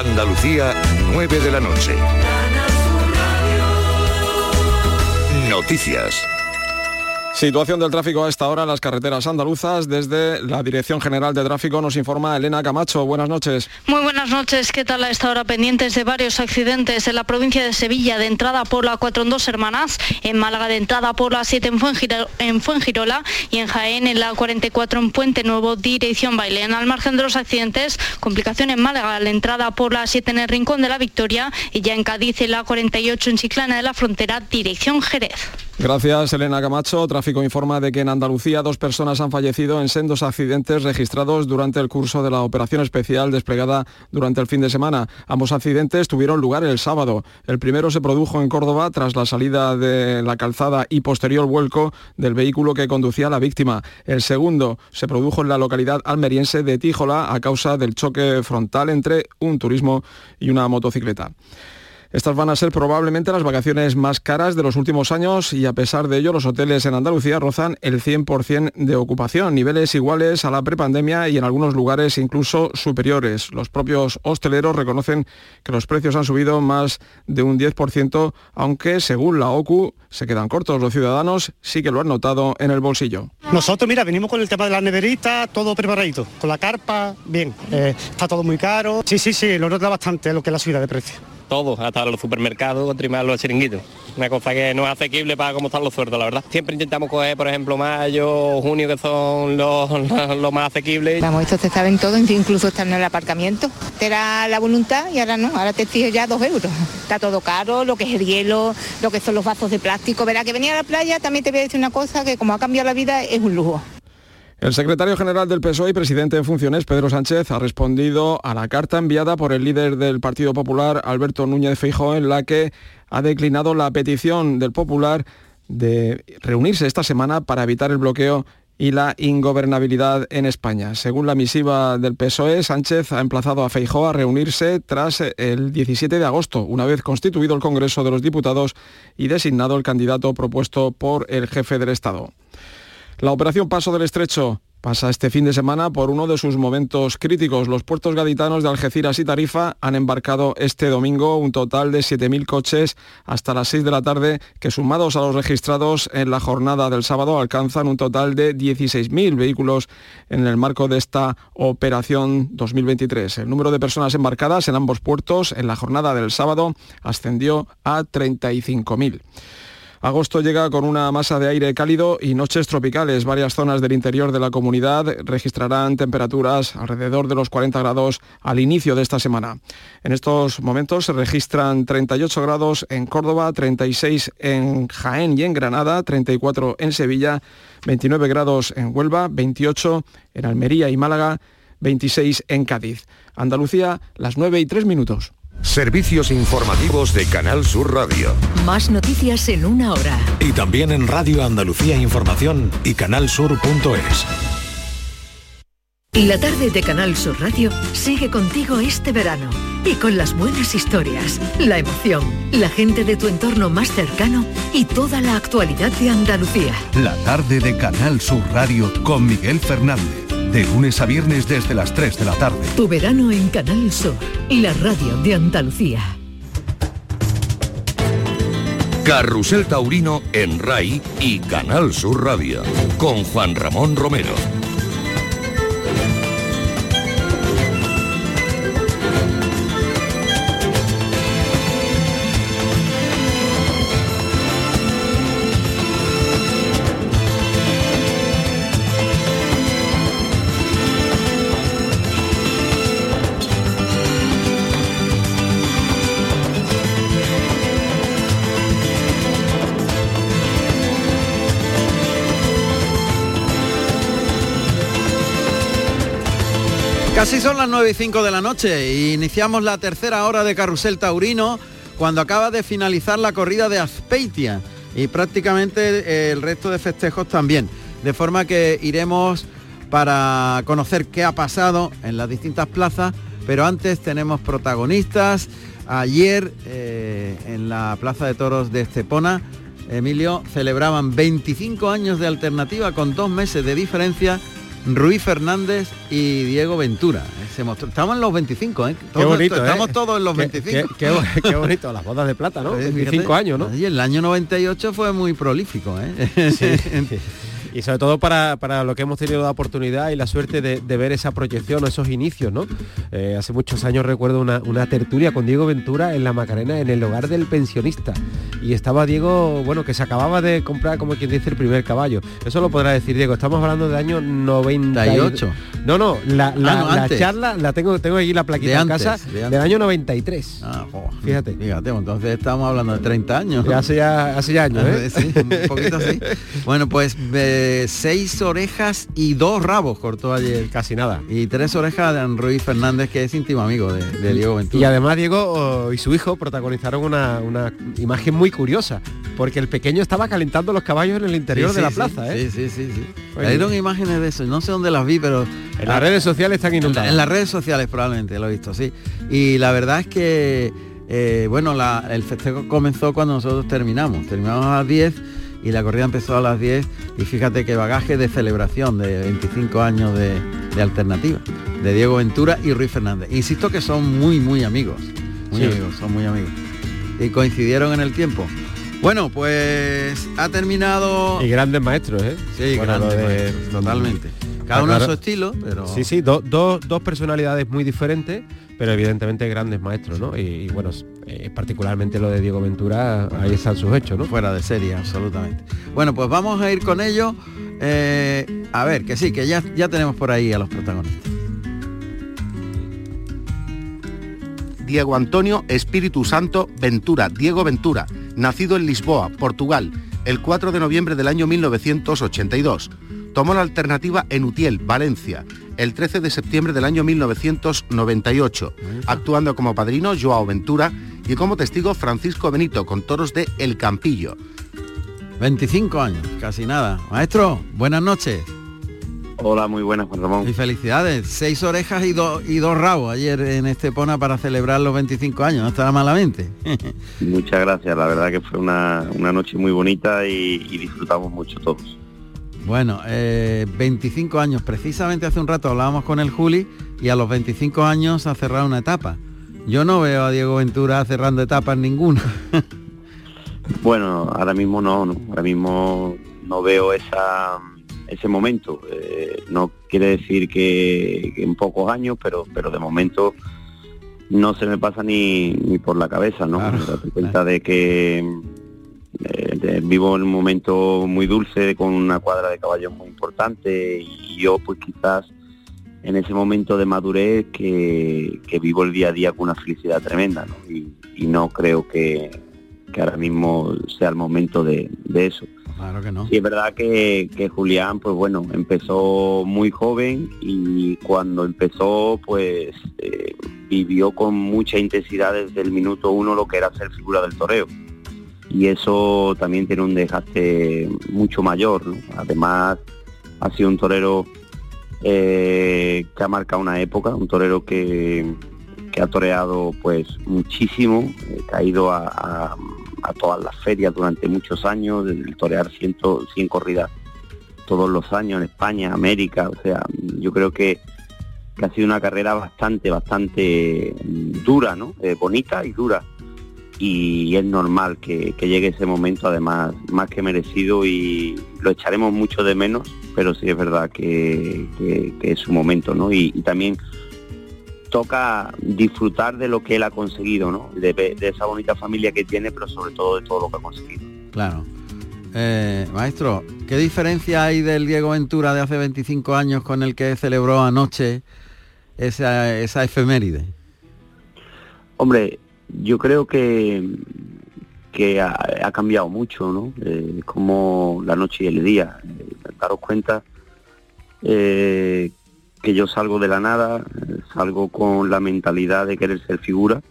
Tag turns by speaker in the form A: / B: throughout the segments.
A: Andalucía, 9 de la noche. Noticias.
B: Situación del tráfico a esta hora en las carreteras andaluzas. Desde la Dirección General de Tráfico nos informa Elena Camacho. Buenas noches.
C: Muy buenas noches. ¿Qué tal a esta hora? Pendientes de varios accidentes en la provincia de Sevilla de entrada por la 4 en dos hermanas, en Málaga de entrada por la 7 en Fuengirola y en Jaén en la 44 en Puente Nuevo, dirección Bailén. Al margen de los accidentes, complicación en Málaga, la entrada por la 7 en el Rincón de la Victoria y ya en Cádiz en la 48 en Chiclana de la Frontera, dirección Jerez.
B: Gracias, Elena Camacho. Tráfico informa de que en Andalucía dos personas han fallecido en sendos accidentes registrados durante el curso de la operación especial desplegada durante el fin de semana. Ambos accidentes tuvieron lugar el sábado. El primero se produjo en Córdoba tras la salida de la calzada y posterior vuelco del vehículo que conducía a la víctima. El segundo se produjo en la localidad almeriense de Tíjola a causa del choque frontal entre un turismo y una motocicleta. Estas van a ser probablemente las vacaciones más caras de los últimos años y a pesar de ello los hoteles en Andalucía rozan el 100% de ocupación, niveles iguales a la prepandemia y en algunos lugares incluso superiores. Los propios hosteleros reconocen que los precios han subido más de un 10%, aunque según la OCU se quedan cortos. Los ciudadanos sí que lo han notado en el bolsillo.
D: Nosotros, mira, venimos con el tema de las neveritas, todo preparadito, con la carpa, bien, eh, está todo muy caro. Sí, sí, sí, lo nota bastante lo que es la subida de precios
E: todo, hasta los supermercados, trimar los chiringuitos. Una cosa que no es asequible para cómo están los sueldos, la verdad. Siempre intentamos coger, por ejemplo, mayo junio, que son los, los, más asequibles.
F: Vamos, esto te saben todo, incluso estar en el aparcamiento. Era la voluntad y ahora no, ahora te exijo ya dos euros. Está todo caro, lo que es el hielo, lo que son los vasos de plástico. Verá que venía a la playa, también te voy a decir una cosa, que como ha cambiado la vida, es un lujo.
B: El secretario general del PSOE y presidente en funciones, Pedro Sánchez, ha respondido a la carta enviada por el líder del Partido Popular, Alberto Núñez Feijóo, en la que ha declinado la petición del Popular de reunirse esta semana para evitar el bloqueo y la ingobernabilidad en España. Según la misiva del PSOE, Sánchez ha emplazado a Feijóo a reunirse tras el 17 de agosto, una vez constituido el Congreso de los Diputados y designado el candidato propuesto por el jefe del Estado. La operación Paso del Estrecho pasa este fin de semana por uno de sus momentos críticos. Los puertos gaditanos de Algeciras y Tarifa han embarcado este domingo un total de 7.000 coches hasta las 6 de la tarde, que sumados a los registrados en la jornada del sábado alcanzan un total de 16.000 vehículos en el marco de esta operación 2023. El número de personas embarcadas en ambos puertos en la jornada del sábado ascendió a 35.000. Agosto llega con una masa de aire cálido y noches tropicales. Varias zonas del interior de la comunidad registrarán temperaturas alrededor de los 40 grados al inicio de esta semana. En estos momentos se registran 38 grados en Córdoba, 36 en Jaén y en Granada, 34 en Sevilla, 29 grados en Huelva, 28 en Almería y Málaga, 26 en Cádiz. Andalucía, las 9 y 3 minutos.
A: Servicios informativos de Canal Sur Radio.
G: Más noticias en una hora.
A: Y también en Radio Andalucía Información y canalsur.es.
G: La tarde de Canal Sur Radio sigue contigo este verano y con las buenas historias, la emoción, la gente de tu entorno más cercano y toda la actualidad de Andalucía.
A: La tarde de Canal Sur Radio con Miguel Fernández de lunes a viernes desde las 3 de la tarde.
G: Tu verano en Canal Sur, la radio de Andalucía.
A: Carrusel Taurino en RAI y Canal Sur Radio, con Juan Ramón Romero.
H: Casi son las 9 y 5 de la noche e iniciamos la tercera hora de Carrusel Taurino cuando acaba de finalizar la corrida de Azpeitia y prácticamente eh, el resto de festejos también. De forma que iremos para conocer qué ha pasado en las distintas plazas, pero antes tenemos protagonistas. Ayer eh, en la Plaza de Toros de Estepona, Emilio, celebraban 25 años de alternativa con dos meses de diferencia Ruiz Fernández y Diego Ventura. Se mostró, estamos en los 25, ¿eh?
I: Qué bonito, ¿eh?
H: Estamos todos en los
I: Qué-
H: 25.
I: Qué, qué- qué bonito, las bodas de plata, ¿no?
H: Oye,
I: 25
H: fíjate,
I: años, ¿no?
H: Y el año 98 fue muy prolífico, ¿eh?
I: Y sobre todo para, para lo que hemos tenido la oportunidad y la suerte de, de ver esa proyección o esos inicios, ¿no? Eh, hace muchos años recuerdo una, una tertulia con Diego Ventura en La Macarena, en el hogar del pensionista. Y estaba Diego, bueno, que se acababa de comprar, como quien dice, el primer caballo. Eso lo podrá decir Diego. Estamos hablando del año 98. No, no, la, la-
H: Ah, no,
I: la charla, la tengo, tengo aquí la plaquita
H: De
I: en casa,
H: de
I: del año 93.
H: Ah, jo,
I: Fíjate.
H: Fíjate, entonces estamos hablando de 30 años.
I: Ya hace ya, hace ya años, ¿eh?
H: Sí, un poquito así. Bueno, pues eh, seis orejas y dos rabos cortó ayer.
I: Casi nada.
H: Y tres orejas de Ruiz Fernández, que es íntimo amigo de, de Diego Ventura.
I: Y además Diego oh, y su hijo protagonizaron una, una imagen muy curiosa, porque el pequeño estaba calentando los caballos en el interior
H: Sí,
I: de la plaza,
H: sí,
I: ¿eh?
H: Sí, sí, sí.
I: Oye.
H: Salieron imágenes de eso, no sé dónde las vi, pero...
I: En las redes sociales están
H: En, la-
I: inundadas.
H: en las redes sociales probablemente, lo he visto, sí. Y la verdad es que, eh, bueno, la- el festejo comenzó cuando nosotros terminamos. Terminamos a las 10 y la corrida empezó a las 10 y fíjate qué bagaje de celebración de 25 años de, de alternativa, de Diego Ventura y Ruiz Fernández. Insisto que son muy, muy amigos. Muy
I: Sí.
H: amigos, son muy amigos. Y coincidieron en el tiempo. Bueno, pues ha terminado...
I: Y grandes maestros, ¿eh?
H: Sí,
I: Bueno,
H: grandes
I: de-
H: maestros, totalmente. Cada
I: Ah,
H: uno a su estilo, pero...
I: Sí, sí, do- do- dos personalidades muy diferentes, pero evidentemente grandes maestros, ¿no? Y, y bueno, eh, particularmente lo de Diego Ventura, ahí están sus hechos, ¿no?
H: Fuera de serie, absolutamente. Bueno, pues vamos a ir con ello. Eh, a ver, que sí, que ya, ya tenemos por ahí a los protagonistas.
J: Diego Antonio Espíritu Santo Ventura, Diego Ventura, nacido en Lisboa, Portugal, el 4 de noviembre del año 1982. Tomó la alternativa en Utiel, Valencia, el 13 de septiembre del año 1998, actuando como padrino Joao Ventura y como testigo Francisco Benito con toros de El Campillo.
H: 25 años, casi nada. Maestro, buenas noches.
K: Hola, muy buenas, Juan Ramón.
H: Y felicidades. Seis orejas y, dos y dos rabos ayer en Estepona para celebrar los 25 años. No estará malamente.
K: Muchas gracias, la verdad que fue una, una noche muy bonita y, y disfrutamos mucho todos.
H: Bueno, eh, 25 años. Precisamente hace un rato hablábamos con el Juli y a los 25 años ha cerrado una etapa. Yo no veo a Diego Ventura cerrando etapas ninguna.
K: Bueno, ahora mismo no, no. ahora mismo no veo esa, ese momento. Eh, no quiere decir que, que en pocos años, pero, pero de momento no se me pasa ni, ni por la cabeza, ¿no? Me doy cuenta de que eh, vivo en un momento muy dulce con una cuadra de caballos muy importante y yo pues quizás en ese momento de madurez que, que vivo el día a día con una felicidad tremenda ¿no? y, y no creo que, que ahora mismo sea el momento de, de eso.
H: Claro que no.
K: Sí, es verdad que, que Julián, pues bueno, empezó muy joven y cuando empezó, pues eh, vivió con mucha intensidad desde el minuto uno lo que era ser figura del toreo. Y eso también tiene un desgaste mucho mayor, ¿no? Además, ha sido un torero eh, que ha marcado una época, un torero que, que ha toreado pues muchísimo, eh, ha ido a todas las ferias durante muchos años, el torear 100, 100 corridas todos los años en España, América, o sea, yo creo que, que ha sido una carrera bastante, bastante mm, dura, ¿no? Eh, bonita y dura. Y es normal que, que llegue ese momento, además, más que merecido y lo echaremos mucho de menos, pero sí es verdad que, que- que es su momento, ¿no? Y, y también toca disfrutar de lo que él ha conseguido, ¿no? De, de esa bonita familia que tiene, pero sobre todo de todo lo que ha conseguido.
H: Claro. Eh, maestro, ¿qué diferencia hay del Diego Ventura de hace 25 años con el que celebró anoche esa, esa efeméride?
K: Hombre, yo creo que, que ha, cambiado mucho, ¿no? Eh, como la noche y el día. Eh, daros cuenta eh, que yo salgo de la nada, salgo con la mentalidad de querer ser figura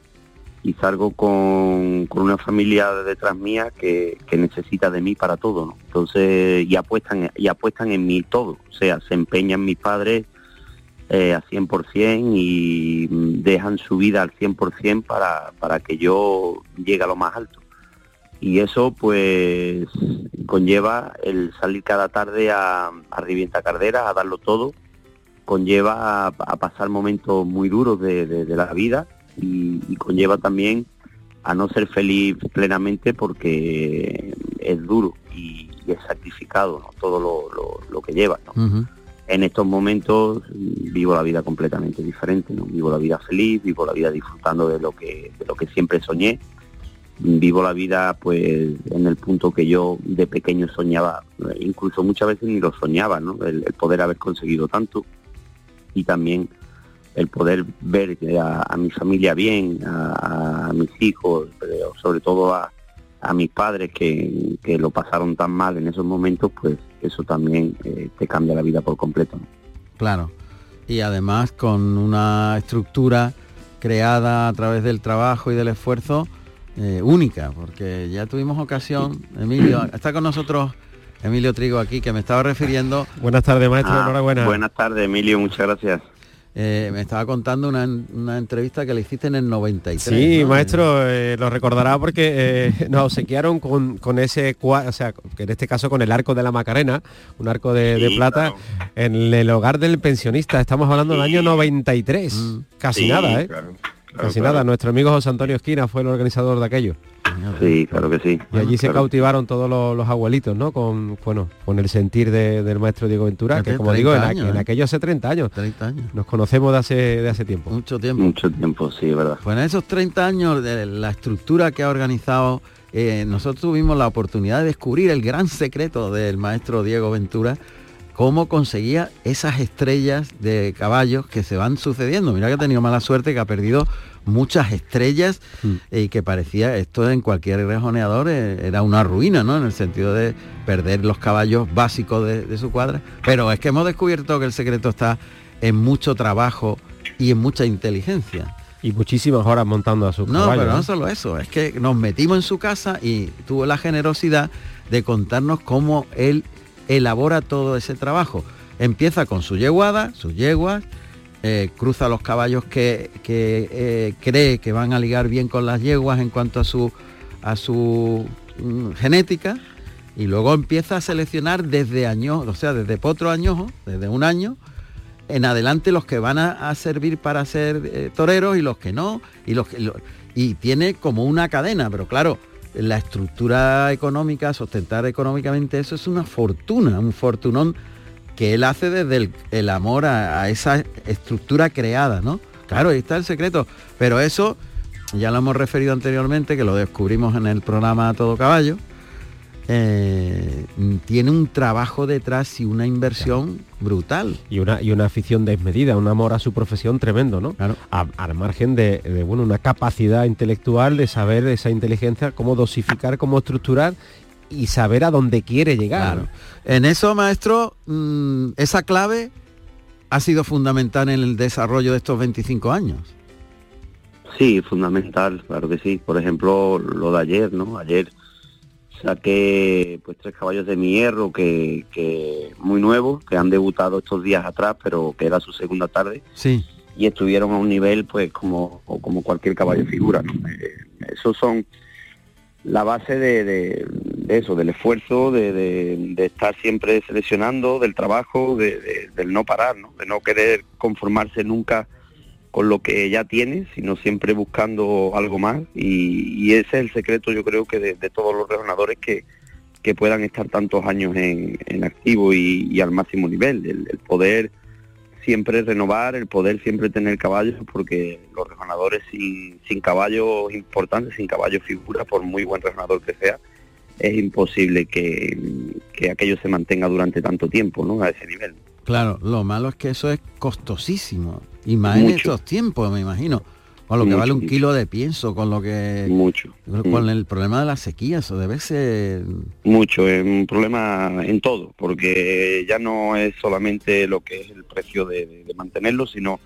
K: y salgo con, con una familia detrás mía que, que necesita de mí para todo, ¿no? Entonces, y apuestan, y apuestan en mí todo. O sea, se empeñan mis padres eh, a 100% y dejan su vida al 100% para, para que yo llegue a lo más alto. y eso pues conlleva el salir cada tarde a, a Rivienta Cardera, a darlo todo, conlleva a, pasar momentos muy duros de, la vida y, conlleva también a no ser feliz plenamente porque es duro y, es sacrificado todo lo, que lleva. En estos momentos vivo la vida completamente diferente, ¿no? vivo la vida feliz, vivo la vida disfrutando de lo que, de lo que siempre soñé vivo la vida pues en el punto que yo de pequeño soñaba, incluso muchas veces ni lo soñaba, ¿no? El, poder haber conseguido tanto y también el poder ver a, mi familia bien, a, mis hijos, sobre todo a, mis padres que, lo pasaron tan mal en esos momentos, pues eso también eh, te cambia la vida por completo.
H: Claro, y además con una estructura creada a través del trabajo y del esfuerzo, eh, única, porque ya tuvimos ocasión, Emilio, está con nosotros Emilio Trigo aquí, que me estaba refiriendo...
I: Buenas tardes, maestro,
K: ah,
I: enhorabuena.
K: Buenas tardes, Emilio, muchas gracias.
H: Eh, me estaba contando una, entrevista que le hiciste en el 93.
I: Sí, maestro, eh, lo recordará porque nos obsequiaron con, ese, o sea, que en este caso con el arco de la Macarena, un arco de, plata, en el hogar del pensionista. Estamos hablando del año 93, mm. casi nada, ¿eh? Casi nada, nuestro amigo José Antonio Esquina fue el organizador de aquello.
K: Sí, claro que sí.
I: Y allí se cautivaron todos los, abuelitos, ¿no? Con bueno, con el sentir del maestro Diego Ventura, que como digo, en, aquellos aquello hace 30 años.
H: 30 años.
I: Nos conocemos de hace, de hace tiempo.
H: Mucho tiempo.
K: Mucho tiempo, sí, verdad.
H: Pues en esos 30 años de la estructura que ha organizado, eh, nosotros tuvimos la oportunidad de descubrir el gran secreto del maestro Diego Ventura, cómo conseguía esas estrellas de caballos que se van sucediendo. Mira que ha tenido mala suerte, que ha perdido muchas estrellas mm. y que parecía esto en cualquier rejoneador eh, era una ruina, ¿no? En el sentido de perder los caballos básicos de, su cuadra. Pero es que hemos descubierto que el secreto está en mucho trabajo y en mucha inteligencia.
I: Y muchísimas horas montando a su
H: no, No, pero no solo eso, es que nos metimos en su casa y tuvo la generosidad de contarnos cómo él elabora todo ese trabajo. Empieza con su yeguada, sus yeguas, eh, cruza los caballos que, eh, cree que van a ligar bien con las yeguas en cuanto a su, a su mm, genética y luego empieza a seleccionar desde años, o sea, desde potro añojo, desde un año, en adelante los que van a, servir para ser eh, toreros y los que no, y, los y tiene como una cadena, pero claro, la estructura económica, sustentar económicamente eso es una fortuna, un fortunón que él hace desde el, amor a, esa estructura creada, ¿no? Claro, ahí está el secreto. Pero eso, ya lo hemos referido anteriormente, que lo descubrimos en el programa Todo Caballo, eh, tiene un trabajo detrás y una inversión brutal.
I: Y una, y una afición desmedida, un amor a su profesión tremendo, ¿no? Claro. al margen de, de, bueno, una capacidad intelectual de saber esa inteligencia, cómo dosificar, cómo estructurar y saber a dónde quiere llegar.
H: En eso, maestro, mm, esa clave ha sido fundamental en el desarrollo de estos 25 años.
K: Sí, fundamental, claro que sí. Por ejemplo, lo de ayer, ¿no? Ayer saqué pues tres caballos de mi hierro que, que muy nuevos, que han debutado estos días atrás, pero que era su segunda tarde.
H: Sí.
K: Y estuvieron a un nivel pues como, como cualquier caballo figura. ¿no? Eh, esos son la base de, eso, del esfuerzo, de, estar siempre seleccionando, del trabajo, del no parar, ¿no? de no querer conformarse nunca con lo que ya tienes, sino siempre buscando algo más. Y, ese es el secreto, yo creo que de, todos los rejonadores que, que puedan estar tantos años en, activo y, al máximo nivel, el, poder siempre renovar, el poder siempre tener caballos, porque los rejonadores sin, sin caballos importantes, sin caballos figura, por muy buen rejonador que sea, es imposible que, que aquello se mantenga durante tanto tiempo, ¿no? A ese nivel.
H: Claro, lo malo es que eso es costosísimo. Y más en estos tiempos, me imagino. Con lo que vale un kilo de pienso, con lo que...
K: Mucho.
H: Con mm. el problema de la sequía, eso debe ser...
K: Mucho, es un problema en todo, porque ya no es solamente lo que es el precio de, mantenerlo, sino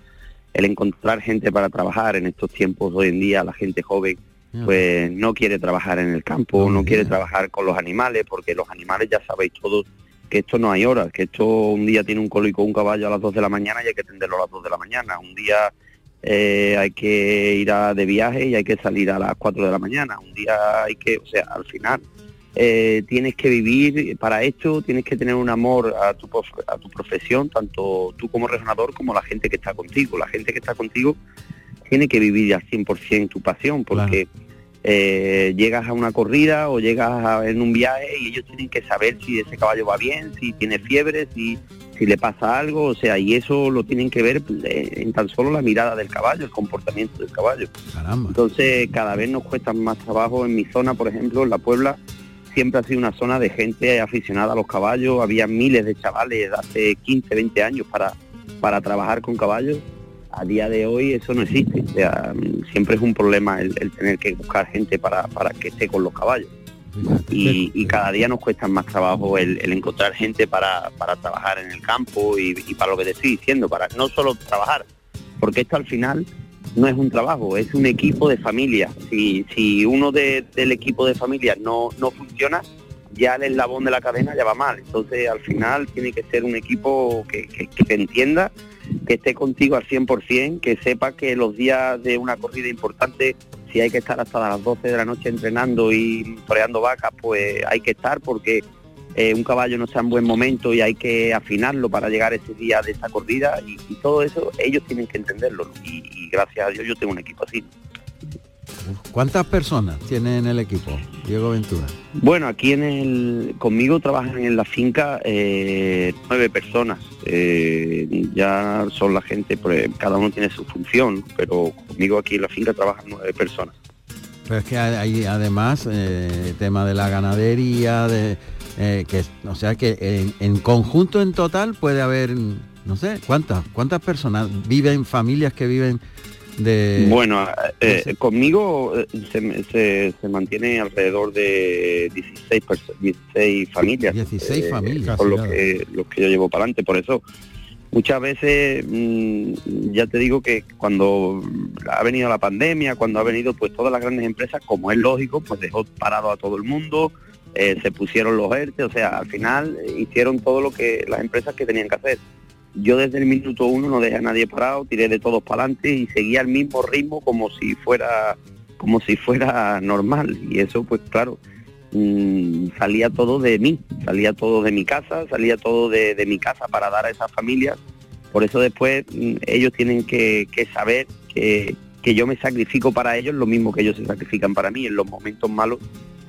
K: el encontrar gente para trabajar en estos tiempos hoy en día, la gente joven, pues no quiere trabajar en el campo, no, quiere trabajar con los animales, porque los animales ya sabéis todos que esto no hay horas, que esto un día tiene un cólico un caballo a las 2 de la mañana y hay que atenderlo a las 2 de la mañana, un día eh, hay que ir a, de viaje y hay que salir a las 4 de la mañana. Un día hay que, o sea, al final eh, tienes que vivir para esto, tienes que tener un amor a tu, a tu profesión, tanto tú como resonador como la gente que está contigo. La gente que está contigo tiene que vivir al 100% tu pasión, porque eh, llegas a una corrida o llegas en un viaje y ellos tienen que saber si ese caballo va bien, si tiene fiebre, si, si le pasa algo, o sea, y eso lo tienen que ver eh, en tan solo la mirada del caballo, el comportamiento del caballo. Entonces cada vez nos cuesta más trabajo en mi zona, por ejemplo, en la Puebla, siempre ha sido una zona de gente aficionada a los caballos, había miles de chavales de hace 15, 20 años para, para trabajar con caballos. A día de hoy eso no existe, o sea, siempre es un problema el, tener que buscar gente para, para que esté con los caballos. Y, cada día nos cuesta más trabajo el, encontrar gente para, para, trabajar en el campo y, para lo que te estoy diciendo, para no solo trabajar, porque esto al final no es un trabajo, es un equipo de familia. Si, si uno del equipo de familia no, no funciona, ya el eslabón de la cadena ya va mal. Entonces al final tiene que ser un equipo que, que, te entienda, que esté contigo al 100%, que sepa que los días de una corrida importante, si hay que estar hasta las 12 de la noche entrenando y toreando vacas, pues hay que estar porque eh, un caballo no está en buen momento y hay que afinarlo para llegar ese día de esa corrida y, todo eso ellos tienen que entenderlo y, gracias a Dios yo tengo un equipo así.
H: ¿Cuántas personas tiene en el equipo, Diego Ventura?
K: Bueno, aquí en el, conmigo trabajan en la finca eh, nueve personas. Eh, ya son la gente, pues, cada uno tiene su función, pero conmigo aquí en la finca trabajan nueve personas.
H: Pero es que hay además eh, tema de la ganadería, de que o sea que en, conjunto en total puede haber no sé cuántas cuántas personas viven familias que viven de
K: bueno eh, conmigo se, se, mantiene alrededor de 16 16 familias
H: 16 familias
K: con los que los que yo llevo para adelante. Por eso muchas veces mm, ya te digo que cuando ha venido la pandemia, cuando ha venido pues todas las grandes empresas, como es lógico, pues dejó parado a todo el mundo, eh, se pusieron los ERTE, o sea, al final eh, hicieron todo lo que las empresas que tenían que hacer. Yo desde el minuto uno no dejé a nadie parado, tiré de todos para adelante y seguía el mismo ritmo como si fuera como si fuera normal y eso pues claro mm, salía todo de mí, salía todo de mi casa, salía todo de, mi casa para dar a esas familias. Por eso después mm, ellos tienen que, saber que, que yo me sacrifico para ellos lo mismo que ellos se sacrifican para mí en los momentos malos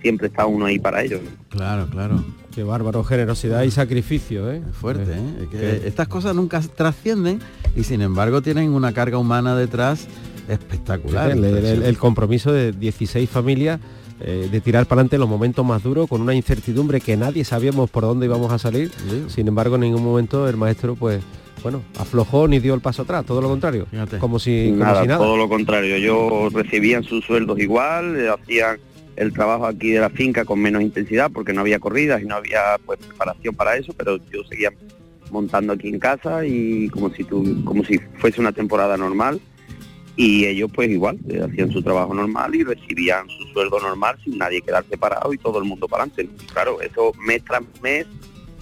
K: siempre está uno ahí para ellos.
H: Claro, claro.
I: Qué bárbaro, generosidad y sacrificio, ¿eh?
H: fuerte, ¿eh? estas cosas nunca trascienden y sin embargo tienen una carga humana detrás espectacular.
I: El, compromiso de 16 familias eh, de tirar para adelante los momentos más duros con una incertidumbre que nadie sabíamos por dónde íbamos a salir. Sin embargo, en ningún momento el maestro pues bueno, aflojó ni dio el paso atrás, todo lo contrario. Como si,
K: nada,
I: nada.
K: Todo lo contrario. Yo recibían sus sueldos igual, hacían el trabajo aquí de la finca con menos intensidad porque no había corridas y no había pues preparación para eso, pero yo seguía montando aquí en casa y como si tú, como si fuese una temporada normal y ellos pues igual eh, hacían su trabajo normal y recibían su sueldo normal sin nadie quedarse parado y todo el mundo para adelante. Claro, eso mes tras mes,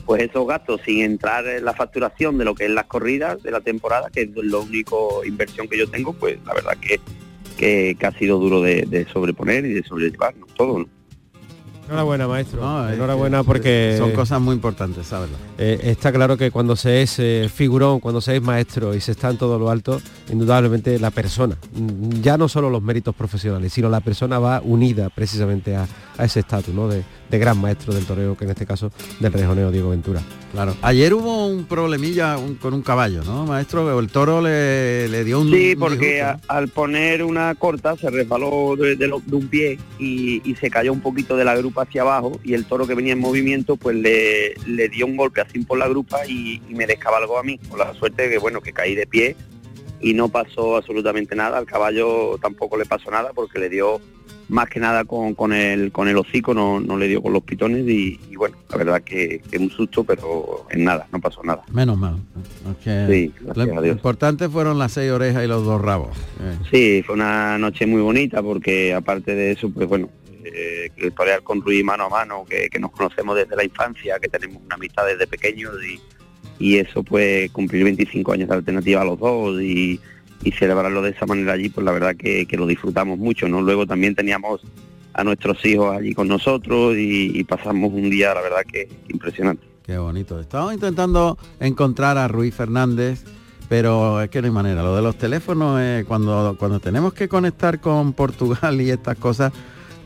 K: pues esos gastos sin entrar en la facturación de lo que es las corridas de la temporada, que es lo único inversión que yo tengo, pues la verdad que que, ha sido duro de, sobreponer y de sobrellevarnos todo.
I: Enhorabuena, maestro. Enhorabuena porque...
H: Son cosas muy importantes, ¿sabes?
I: Eh, está claro que cuando se es eh, figurón, cuando se es maestro y se está en todo lo alto, indudablemente la persona, mm, ya no solo los méritos profesionales, sino la persona va unida precisamente a, ese estatus ¿no? de, gran maestro del toreo, que en este caso del rejoneo Diego Ventura.
H: Claro. Ayer hubo un problemilla con un caballo, ¿no, maestro? El toro le, dio un...
K: Sí, porque al poner una corta se resbaló de, un pie y, se cayó un poquito de la grupa hacia abajo y el toro que venía en movimiento pues le, le dio un golpe así por la grupa y, me descabalgó a mí, con la suerte de que bueno, que caí de pie y no pasó absolutamente nada, al caballo tampoco le pasó nada porque le dio más que nada con, con, el, con el hocico, no, no le dio con los pitones y, bueno, la verdad que, que, un susto, pero en nada, no pasó nada.
H: Menos mal.
K: Sí,
H: lo, importante fueron las seis orejas y los dos rabos.
K: Eh. Sí, fue una noche muy bonita porque aparte de eso, pues bueno, eh, torear con Ruiz mano a mano, que, nos conocemos desde la infancia, que tenemos una amistad desde pequeños y, eso pues cumplir 25 años de alternativa a los dos y celebrarlo de esa manera allí, pues la verdad que, lo disfrutamos mucho, ¿no? Luego también teníamos a nuestros hijos allí con nosotros y, pasamos un día, la verdad que impresionante.
H: Qué bonito. Estamos intentando encontrar a Ruiz Fernández, pero es que no hay manera. Lo de los teléfonos, cuando, cuando tenemos que conectar con Portugal y estas cosas,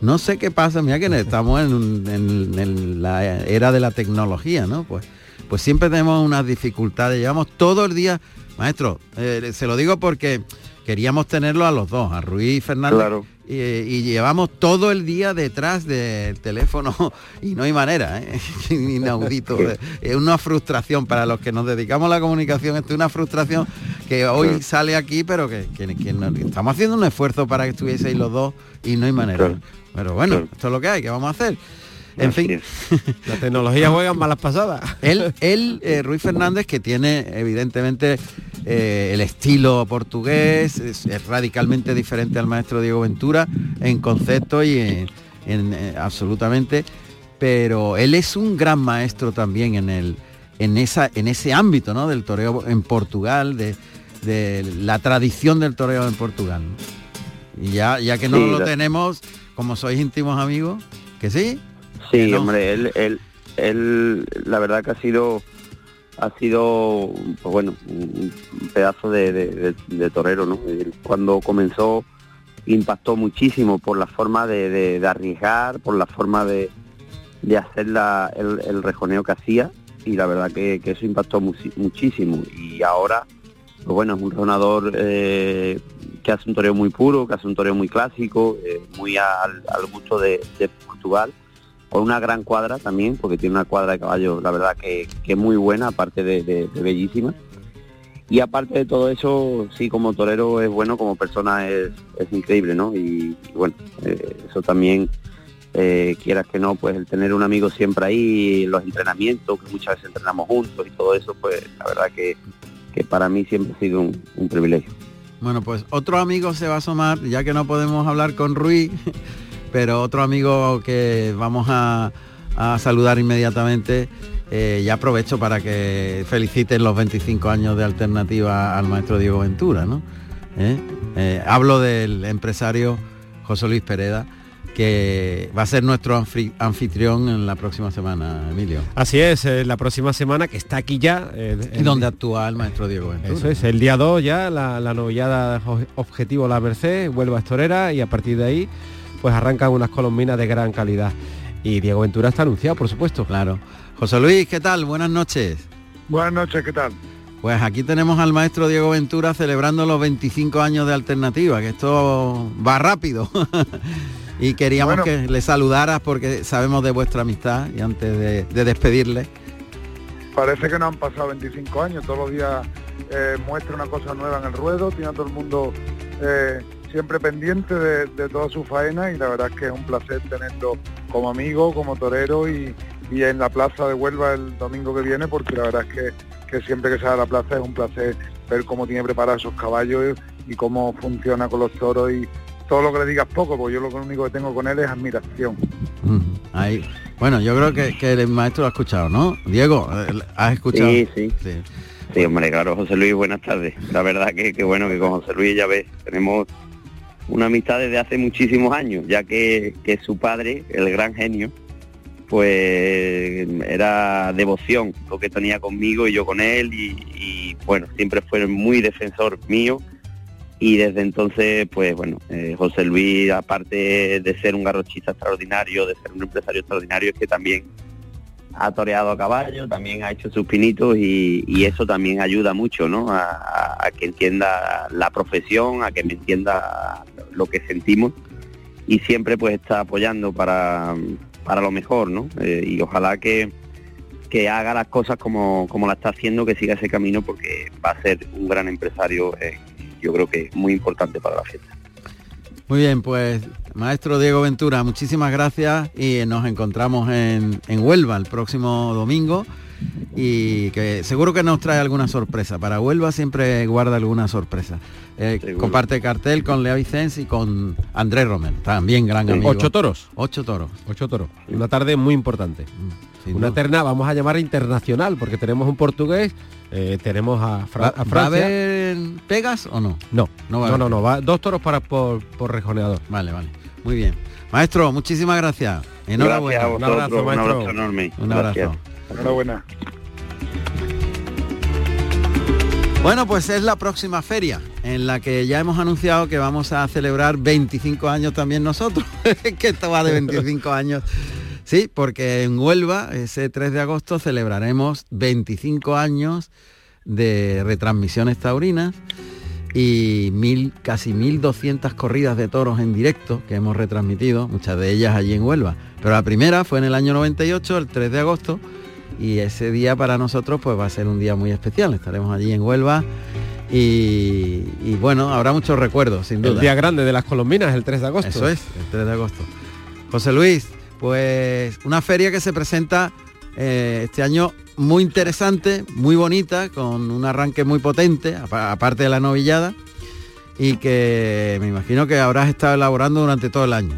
H: no sé qué pasa. Mira que estamos en, un- en- en la era de la tecnología, ¿no? Pues, pues siempre tenemos unas dificultades. Llevamos todo el día, maestro, eh, se lo digo porque queríamos tenerlo a los dos, a Ruiz Fernández.
K: Claro.
H: Y, y llevamos todo el día detrás del teléfono y no hay manera, ¿eh? inaudito. Es una frustración para los que nos dedicamos a la comunicación, esto es una frustración que hoy sale aquí, pero que, que- que no- estamos haciendo un esfuerzo para que estuvieseis los dos y no hay manera. Pero bueno, esto es lo que hay, que vamos a hacer? En fin.
I: La tecnología juega malas pasadas.
H: Él, él eh, Ruiz Fernández, que tiene evidentemente eh, el estilo portugués, es, es radicalmente diferente al maestro Diego Ventura en concepto y en, en, eh, absolutamente, pero él es un gran maestro también en el en esa en ese ámbito ¿no? del toreo en Portugal, de, de la tradición del toreo en Portugal. ¿no? Y ya, ya que no
K: Sí,
H: lo
K: la-
H: tenemos, como sois íntimos amigos, que sí.
K: Sí, hombre, él, él, él, la verdad que ha sido, ha sido, pues bueno, un pedazo de, de- de- de torero, ¿no? Cuando comenzó impactó muchísimo por la forma de, arriesgar, por la forma de, de hacer la- el, el rejoneo que hacía y la verdad que, que eso impactó muchísimo y ahora, pues bueno, es un rejonador eh, que hace un toreo muy puro, que hace un toreo muy clásico, eh, muy al, gusto de- Portugal con una gran cuadra también, porque tiene una cuadra de caballo, la verdad que, que muy buena, aparte de, bellísima. Y aparte de todo eso, sí, como torero es bueno, como persona es, increíble, ¿no? Y, bueno, eh, eso también, eh, quieras que no, pues el tener un amigo siempre ahí, los entrenamientos, que muchas veces entrenamos juntos y todo eso, pues la verdad que, que para mí siempre ha sido un privilegio.
H: Bueno, pues otro amigo se va a asomar, ya que no podemos hablar con Ruiz, pero otro amigo que vamos a, a saludar inmediatamente, eh, ya aprovecho para que feliciten los 25 años de alternativa al maestro Diego Ventura, ¿no? ¿Eh? Eh, hablo del empresario José Luis Pereda, que va a ser nuestro anfi- anfitrión en la próxima semana, Emilio.
I: Así es, eh, la próxima semana que está aquí ya. eh,
H: ¿Y
I: el-
H: dónde actúa el maestro Diego Ventura?
I: Eso es, el día 2 ya, la, la novillada objetivo La Merced, Huelva Estorera y a partir de ahí pues arrancan unas colombinas de gran calidad. Y Diego Ventura está anunciado, por supuesto.
H: Claro. José Luis, ¿qué tal? Buenas noches.
L: Buenas noches, ¿qué tal?
H: Pues aquí tenemos al maestro Diego Ventura celebrando los 25 años de alternativa, que esto va rápido. y queríamos
L: Bueno.
H: que le saludaras porque sabemos de vuestra amistad y antes de, de despedirle.
L: Parece que no han pasado 25 años, todos los días eh, muestra una cosa nueva en el ruedo, tiene a todo el mundo eh, siempre pendiente de, de toda su faena y la verdad es que es un placer tenerlo como amigo, como torero y, y en la plaza de Huelva el domingo que viene porque la verdad es que, que siempre que sale a la plaza es un placer ver cómo tiene preparados esos caballos y cómo funciona con los toros y todo lo que le digas poco, porque yo lo único que tengo con él es admiración.
H: Ahí. Bueno, yo creo que, que el maestro lo ha escuchado, ¿no? Diego, ¿has escuchado?
K: Sí, sí. Sí, hombre, claro, José Luis, buenas tardes. La verdad que, que bueno que con José Luis ya ves, tenemos una amistad desde hace muchísimos años, ya que, que su padre, el gran genio, pues era devoción lo que tenía conmigo y yo con él y, y, bueno, siempre fue muy defensor mío y desde entonces pues bueno, eh, José Luis aparte de ser un garrochista extraordinario, de ser un empresario extraordinario, es que también ha toreado a caballo, también ha hecho sus pinitos y, eso también ayuda mucho, ¿no? A, que entienda la profesión, a que me entienda lo que sentimos y siempre pues está apoyando para, para lo mejor, ¿no? Eh, y ojalá que, que haga las cosas como, como la está haciendo, que siga ese camino porque va a ser un gran empresario, eh, yo creo que muy importante para la fiesta.
H: Muy bien, pues maestro Diego Ventura, muchísimas gracias y nos encontramos en, en Huelva el próximo domingo y que seguro que nos trae alguna sorpresa. Para Huelva siempre guarda alguna sorpresa. Eh, comparte cartel con Lea Vicens y con Andrés Romero, también gran amigo.
I: Ocho toros.
H: Ocho toros.
I: Ocho toros. Una tarde muy importante.
H: sin
I: Una
H: duda.
I: terna, vamos a llamar internacional, porque tenemos un portugués, Eh, tenemos a,
H: Fra a Francia. ¿Va a haber pegas o no?
I: No, no, no, no, no, va dos toros para por, por rejoneador.
H: Vale, vale. Muy bien. Maestro, muchísimas gracias. Enhorabuena.
K: un abrazo, maestro. Un abrazo enorme.
H: Un abrazo.
L: Enhorabuena.
H: Bueno, pues es la próxima feria en la que ya hemos anunciado que vamos a celebrar 25 años también nosotros. que esto va de 25 años. Sí, porque en Huelva, ese 3 de agosto, celebraremos 25 años de retransmisiones taurinas y mil, casi 1.200 corridas de toros en directo que hemos retransmitido, muchas de ellas allí en Huelva. Pero la primera fue en el año 98, el 3 de agosto, y ese día para nosotros pues va a ser un día muy especial. Estaremos allí en Huelva y, bueno, habrá muchos recuerdos, sin duda.
I: El día grande de las colombinas, el 3 de agosto.
H: Eso es, el 3 de agosto. José Luis, pues una feria que se presenta eh, este año muy interesante, muy bonita, con un arranque muy potente, aparte de la novillada, y que me imagino que habrás estado elaborando durante todo el año.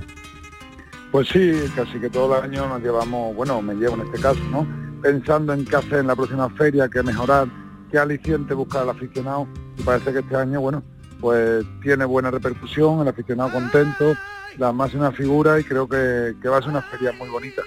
L: Pues sí, casi que todo el año nos llevamos, bueno, me llevo en este caso, ¿no? pensando en qué hacer en la próxima feria, qué mejorar, qué aliciente buscar al aficionado. Y parece que este año, bueno, pues tiene buena repercusión, el aficionado contento, la máxima figura y creo que, va a ser una feria muy bonita.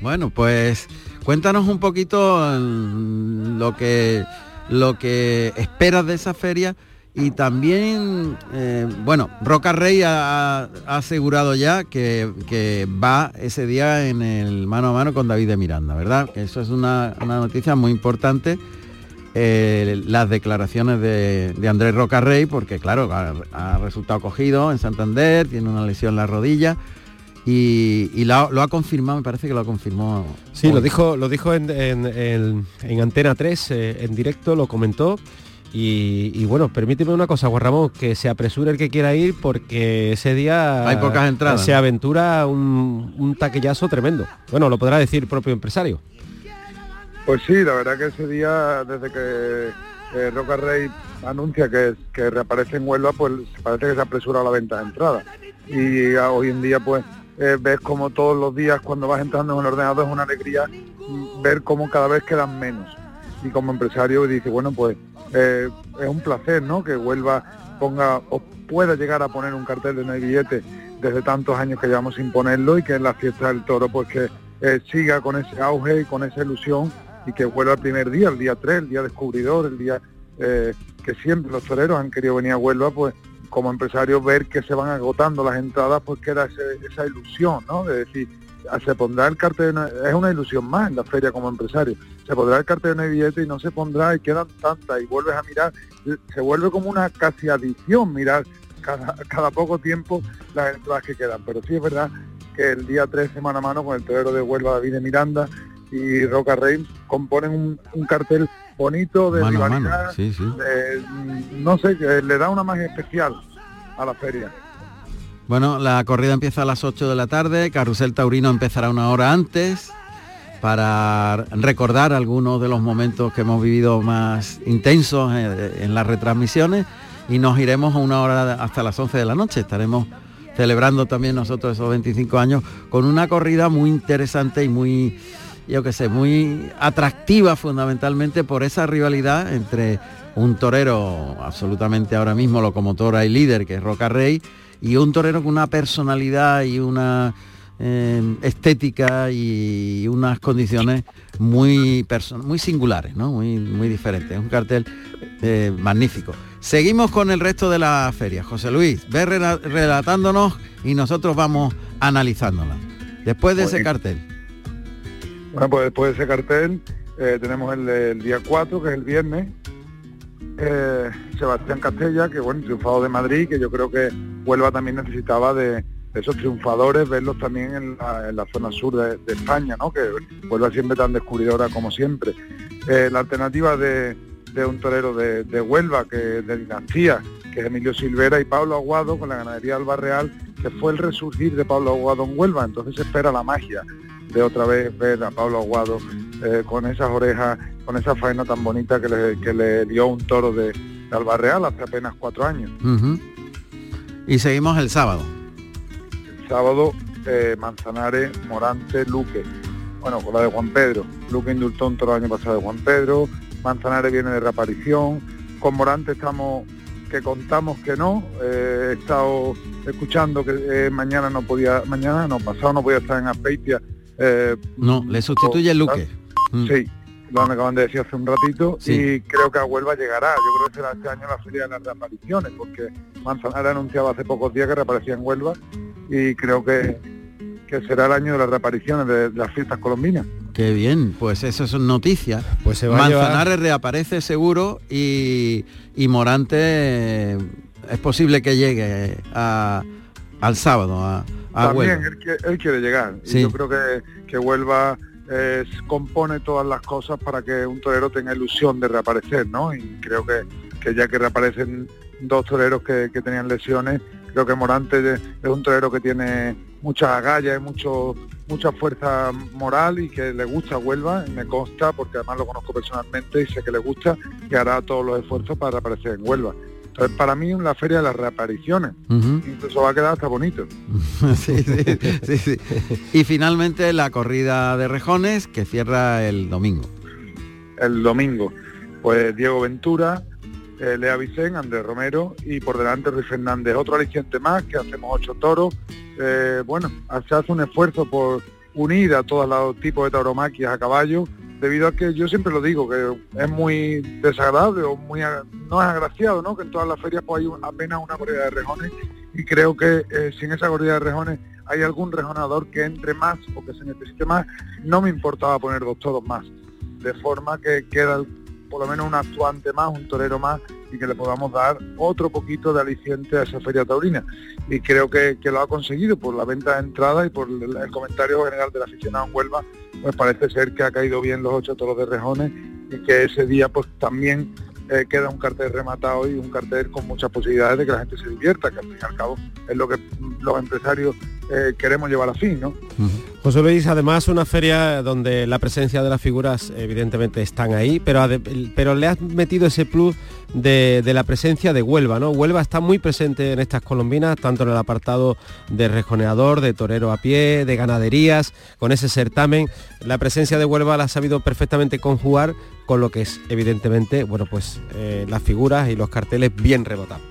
H: Bueno, pues cuéntanos un poquito mm, lo que lo que esperas de esa feria y también, eh, bueno, Roca Rey ha, asegurado ya que, va ese día en el mano a mano con David de Miranda, ¿verdad? Eso es una, noticia muy importante. Eh, las declaraciones de, Andrés Roca Rey, porque claro, ha, resultado cogido en Santander, tiene una lesión en la rodilla. Y, lo, ha confirmado, me parece que lo ha confirmado.
I: Sí, lo dijo, lo dijo en, Antena 3, eh, en directo, lo comentó. Y, bueno, permíteme una cosa, Juan Ramón, que se apresure el que quiera ir porque ese día
H: hay pocas entradas.
I: Se aventura un, taquillazo tremendo. Bueno, lo podrá decir el propio empresario.
L: Pues sí, la verdad que ese día, desde que eh, Roca Rey anuncia que, que reaparece en Huelva, pues parece que se apresura la venta de entradas. Y hoy en día, pues, eh, ves como todos los días cuando vas entrando en el ordenador es una alegría ver cómo cada vez quedan menos. Y como empresario dice, bueno, pues eh, es un placer, ¿no? Que Huelva ponga o pueda llegar a poner un cartel de no hay billete desde tantos años que llevamos sin ponerlo y que en la fiesta del toro pues que eh, siga con ese auge y con esa ilusión y que vuelva el primer día, el día 3, el día descubridor, el día eh, que siempre los toreros han querido venir a Huelva, pues como empresario ver que se van agotando las entradas, pues queda esa ilusión, ¿no? De decir, se pondrá el cartel, es una ilusión más en la feria como empresario, se pondrá el cartel de billete y no se pondrá y quedan tantas y vuelves a mirar, se vuelve como una casi adicción mirar cada, poco tiempo las entradas que quedan, pero sí es verdad que el día 3 semana a mano con el torero de Huelva David de Miranda y Roca Rey componen un, cartel bonito de rivalidad, no sé, le da una magia especial a la feria.
H: Bueno, la corrida empieza a las 8 de la tarde, Carrusel Taurino empezará una hora antes para recordar algunos de los momentos que hemos vivido más intensos eh, en las retransmisiones y nos iremos a una hora hasta las 11 de la noche. Estaremos celebrando también nosotros esos 25 años con una corrida muy interesante y muy, yo que sé, muy atractiva fundamentalmente por esa rivalidad entre un torero absolutamente ahora mismo locomotora y líder que es Roca Rey y un torero con una personalidad y una eh, estética y unas condiciones muy, muy singulares, ¿no? muy, muy diferentes. Es un cartel eh, magnífico. Seguimos con el resto de la feria. José Luis, ve relatándonos y nosotros vamos analizándola. Después de ese cartel.
L: Bueno, pues después de ese cartel eh, tenemos el, día 4, que es el viernes, Sebastián Castella, que bueno, triunfado de Madrid, que yo creo que Huelva también necesitaba de, esos triunfadores, verlos también en la, zona sur de, España, ¿no? que Huelva siempre tan descubridora como siempre. Eh, la alternativa de, un torero de, Huelva, que de dinastía, que es Emilio Silvera y Pablo Aguado con la ganadería Alba Real, que fue el resurgir de Pablo Aguado en Huelva, entonces se espera la magia de otra vez ver a Pablo Aguado eh, con esas orejas, con esa faena tan bonita que le, que le dio un toro de, Alba Real hace apenas cuatro años.
H: Y seguimos el sábado.
L: El sábado, eh, Manzanares, Morante, Luque. Bueno, con la de Juan Pedro. Luque indultó un toro el año pasado de Juan Pedro. Manzanares viene de reaparición, con Morante estamos que contamos que no, eh, he estado escuchando que eh, mañana no podía, mañana no, pasado no podía estar en Aspeitia. Eh,
H: No, le sustituye
L: por-
H: Luque. Mm.
L: Sí, lo acaban de decir hace un ratito
H: Sí.
L: y creo que a Huelva llegará. Yo creo que será este año la feria de las reapariciones, porque Manzanares anunciaba hace pocos días que reaparecía en Huelva y creo que, que será el año de las reapariciones de, de las fiestas colombinas.
H: Qué bien, pues eso son noticias.
I: Pues se va a
H: Manzanares reaparece seguro y, y Morante eh, es posible que llegue a- al sábado a, a
L: También él, qui- él quiere llegar.
H: Sí.
L: Y yo creo que, que Huelva eh, compone todas las cosas para que un torero tenga ilusión de reaparecer, ¿no? Y creo que, que ya que reaparecen dos toreros que, que tenían lesiones, creo que Morante es un torero que tiene muchas agallas y mucho, mucha fuerza moral y que le gusta Huelva, y me consta, porque además lo conozco personalmente y sé que le gusta, y hará todos los esfuerzos para reaparecer en Huelva. Entonces, para mí es la feria de las reapariciones. Incluso va a quedar hasta bonito.
H: sí, sí, sí, sí. Y finalmente la corrida de rejones que cierra el domingo.
L: el domingo. Pues Diego Ventura, eh, Lea Vicén, Andrés Romero y por delante Luis Fernández. Otro aliciente más, que hacemos ocho toros. Eh, bueno, se hace un esfuerzo por unir a todos los tipos de tauromaquias a caballo, debido a que yo siempre lo digo, que es muy desagradable o muy no es agraciado, ¿no? Que en todas las ferias pues hay apenas una corrida de rejones y creo que eh, si en esa corrida de rejones hay algún rejonador que entre más o que se necesite más, no me importaba poner dos toros más de forma que queda por lo menos un actuante más, un torero más y que le podamos dar otro poquito de aliciente a esa feria taurina. Y creo que, que lo ha conseguido por la venta de entrada y por el, comentario general del aficionado en Huelva, pues parece ser que ha caído bien los ocho toros de rejones y que ese día pues también eh, queda un cartel rematado y un cartel con muchas posibilidades de que la gente se divierta, que al fin y al cabo es lo que los empresarios eh, queremos llevar a fin, ¿no?
I: José Luis, además una feria donde la presencia de las figuras evidentemente están ahí, pero, pero le has metido ese plus de, de la presencia de Huelva, ¿no? Huelva está muy presente en estas colombinas, tanto en el apartado de rejoneador, de torero a pie, de ganaderías, con ese certamen. La presencia de Huelva la ha sabido perfectamente conjugar con lo que es evidentemente, bueno, pues eh, las figuras y los carteles bien rebotados.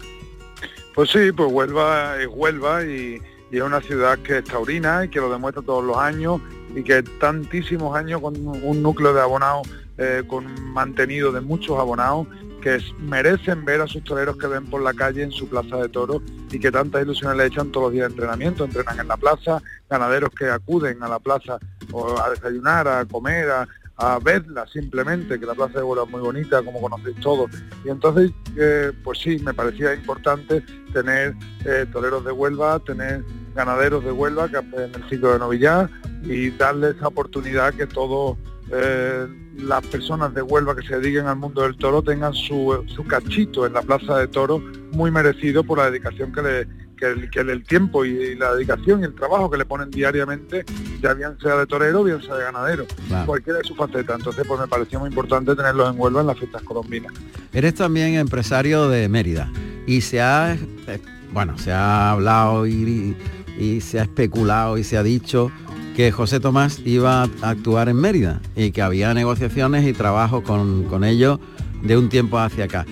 L: Pues sí, pues Huelva es Huelva y, y es una ciudad que es taurina y que lo demuestra todos los años y que tantísimos años con un núcleo de abonados eh, con mantenido de muchos abonados que merecen ver a sus toreros que ven por la calle en su plaza de toros y que tantas ilusiones le echan todos los días de entrenamiento, entrenan en la plaza, ganaderos que acuden a la plaza o a desayunar, a comer, a, a verla simplemente, que la plaza de Huelva es muy bonita, como conocéis todos. Y entonces, eh, pues sí, me parecía importante tener eh, toreros de Huelva, tener ganaderos de Huelva en el ciclo de novillar y darle esa oportunidad que todos eh, las personas de Huelva que se dediquen al mundo del toro tengan su, su cachito en la plaza de toros muy merecido por la dedicación que le que el, que el- el tiempo y la dedicación y el trabajo que le ponen diariamente, ya bien sea de torero, bien sea de ganadero,
H: Claro.
L: cualquiera de su faceta. Entonces, pues me parecía muy importante tenerlos en Huelva en las fiestas colombinas.
H: Eres también empresario de Mérida y se ha, eh, bueno, se ha hablado y, y se ha especulado y se ha dicho que José Tomás iba a actuar en Mérida y que había negociaciones y trabajo con, con ellos de un tiempo hacia acá.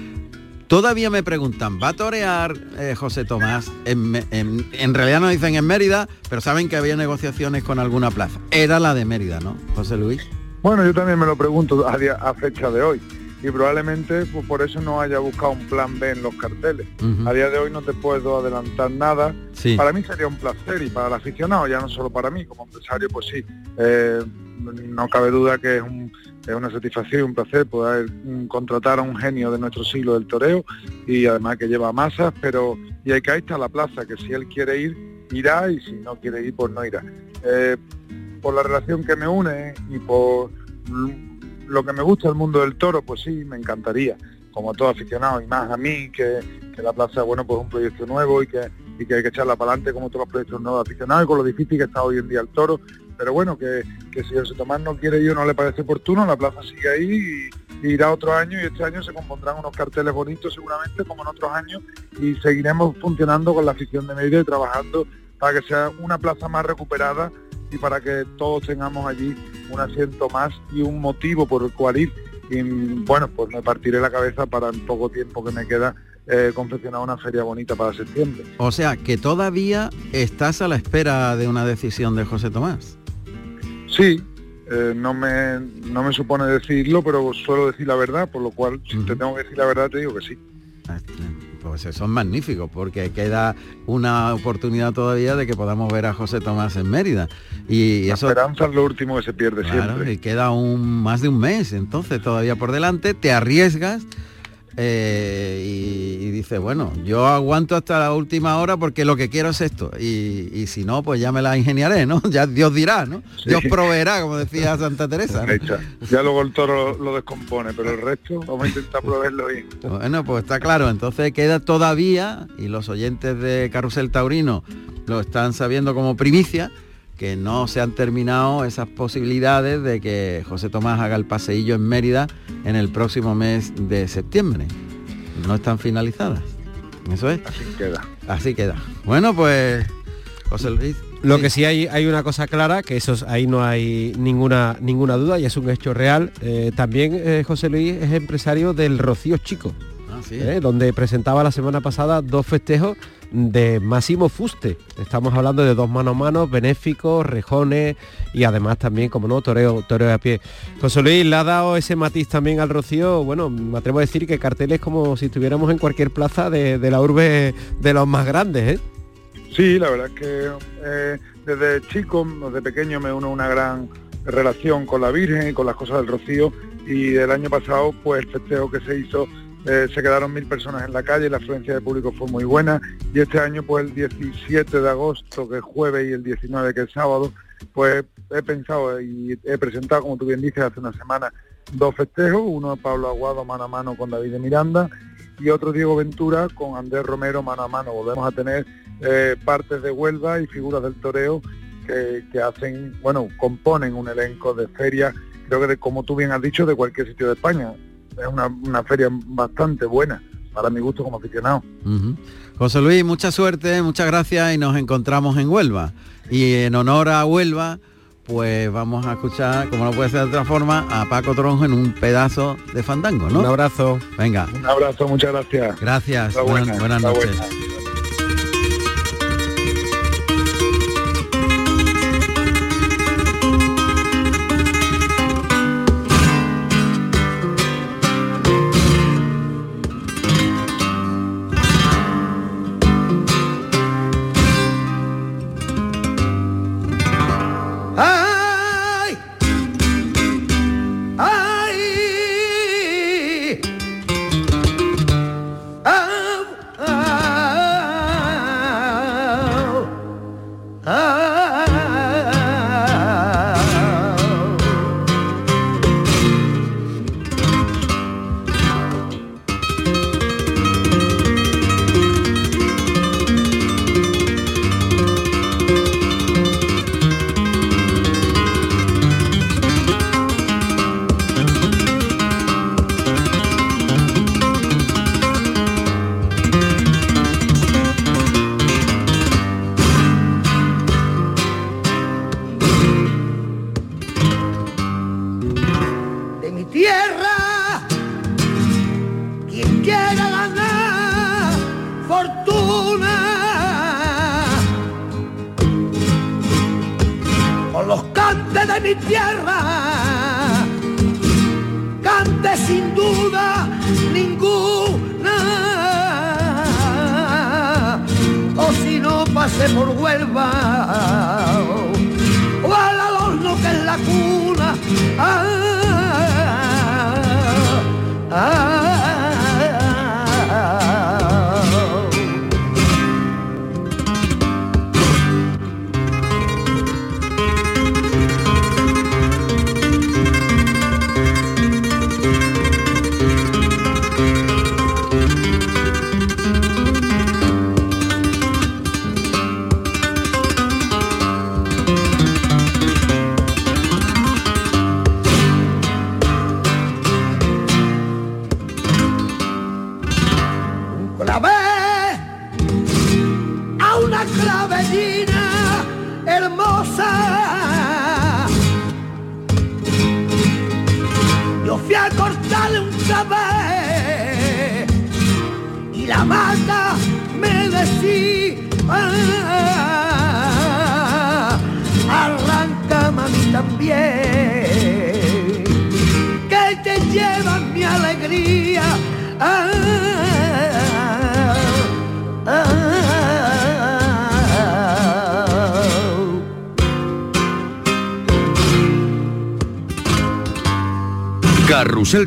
H: Todavía me preguntan, ¿va a torear eh, José Tomás? En, Me- en- en realidad no dicen en Mérida, pero saben que había negociaciones con alguna plaza. Era la de Mérida, ¿no, José Luis?
L: Bueno, yo también me lo pregunto a, día- a fecha de hoy y probablemente pues, por eso no haya buscado un plan B en los carteles. A día de hoy no te puedo adelantar nada.
H: Sí.
L: Para mí sería un placer y para el aficionado, ya no solo para mí, como empresario, pues sí, eh, no cabe duda que es, un- es una satisfacción y un placer poder mm, contratar a un genio de nuestro siglo del toreo y además que lleva masas, pero y hay que ahí está la plaza, que si él quiere ir, irá y si no quiere ir, pues no irá. Eh, por la relación que me une y por lo que me gusta el mundo del toro, pues sí, me encantaría, como todo aficionado, y más a mí, que, la plaza, bueno, pues es un proyecto nuevo y que, y que hay que echarla para adelante como todos los proyectos nuevos aficionados y con lo difícil que está hoy en día el toro. Pero bueno, que, que si José Tomás no quiere o no le parece oportuno, la plaza sigue ahí y, y irá otro año y este año se compondrán unos carteles bonitos seguramente como en otros años y seguiremos funcionando con la afición de Mérida y trabajando para que sea una plaza más recuperada y para que todos tengamos allí un asiento más y un motivo por el cual ir. Y bueno, pues me partiré la cabeza para en poco tiempo que me queda eh, confeccionar una feria bonita para septiembre.
H: O sea, que todavía estás a la espera de una decisión de José Tomás.
L: Sí, eh, no, me, no me supone decirlo, pero suelo decir la verdad, por lo cual si te tengo que decir la verdad te digo que sí.
H: Ah, pues eso es magnífico, porque queda una oportunidad todavía de que podamos ver a José Tomás en Mérida. Y
L: la
H: eso,
L: esperanza es lo último que se pierde
H: claro,
L: siempre.
H: Y queda un, más de un mes, entonces todavía por delante, te arriesgas eh, y, y dices, bueno, yo aguanto hasta la última hora porque lo que quiero es esto. Y, y si no, pues ya me la ingeniaré, ¿no? Ya Dios dirá, ¿no?
L: Sí.
H: Dios proveerá, como decía Santa Teresa.
L: Ya luego el toro lo descompone, pero el resto vamos a intentar proveerlo bien.
H: Bueno, pues está claro, entonces queda todavía, y los oyentes de Carrusel Taurino lo están sabiendo como primicia, que no se han terminado esas posibilidades de que José Tomás haga el paseillo en Mérida en el próximo mes de septiembre. No están finalizadas. Eso es.
L: Así queda.
H: Así queda. Bueno, pues José Luis.
I: Lo que sí hay, hay una cosa clara, que eso es- ahí no hay ninguna, ninguna duda y es un hecho real. Eh, también eh, José Luis es empresario del Rocío Chico,
H: Ah, sí.
I: eh, donde presentaba la semana pasada dos festejos de Máximo Fuste. Estamos hablando de dos manos a mano, benéficos, rejones y además también, como no, toreo, toreo a pie. José Luis le ha dado ese matiz también al Rocío, bueno, me atrevo a decir que carteles como si estuviéramos en cualquier plaza de, la urbe de los más grandes, ¿eh?
L: Sí, la verdad es que eh, desde chico, desde pequeño me uno una gran relación con la Virgen y con las cosas del Rocío y el año pasado pues el festejo que se hizo eh, se quedaron mil personas en la calle, la afluencia de público fue muy buena y este año pues el 17 de agosto que es jueves y el 19 que es sábado pues he pensado y he presentado como tú bien dices hace una semana dos festejos, uno Pablo Aguado mano a mano con David de Miranda y otro Diego Ventura con Andrés Romero mano a mano. Volvemos a tener eh, partes de Huelva y figuras del toreo que, hacen, bueno, componen un elenco de feria, creo que de, como tú bien has dicho, de cualquier sitio de España. Es una, una feria bastante buena, para mi gusto como aficionado.
H: José Luis, mucha suerte, muchas gracias y nos encontramos en Huelva. Y en honor a Huelva, pues vamos a escuchar, como no puede ser de otra forma, a Paco Tronjo en un pedazo de fandango, ¿no?
I: Un abrazo.
H: Venga,
L: Un abrazo, muchas gracias.
H: gracias. Buenas, buenas noches.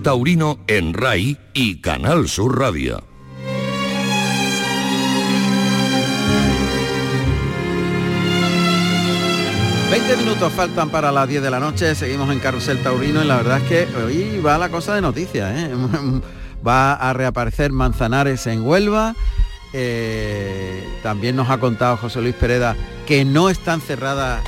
A: Taurino en RAI y Canal Sur Radio.
H: ...20 minutos faltan para las 10 de la noche, seguimos en Carrusel Taurino y la verdad es que hoy va la cosa de noticias, ¿eh? va a reaparecer Manzanares en Huelva, eh, también nos ha contado José Luis Pereda que no están cerradas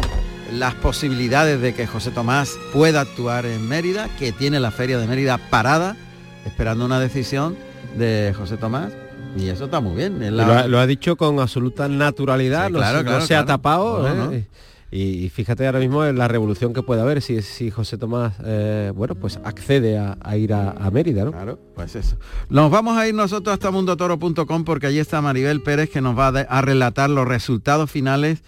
H: las posibilidades de que José Tomás pueda actuar en Mérida, que tiene la feria de Mérida parada, esperando una decisión de José Tomás. Y eso está muy bien.
I: Lo, ha, lo, ha, dicho con absoluta naturalidad,
H: Sí, claro,
I: no,
H: claro,
I: no se ha tapado.
H: No,
I: ¿eh? Y, y fíjate ahora mismo en la revolución que puede haber si, si José Tomás, eh, bueno, pues accede a, a ir a, a Mérida, ¿no?
H: Claro, pues eso. Nos vamos a ir nosotros hasta mundotoro.com porque allí está Maribel Pérez que nos va a, de- a relatar los resultados finales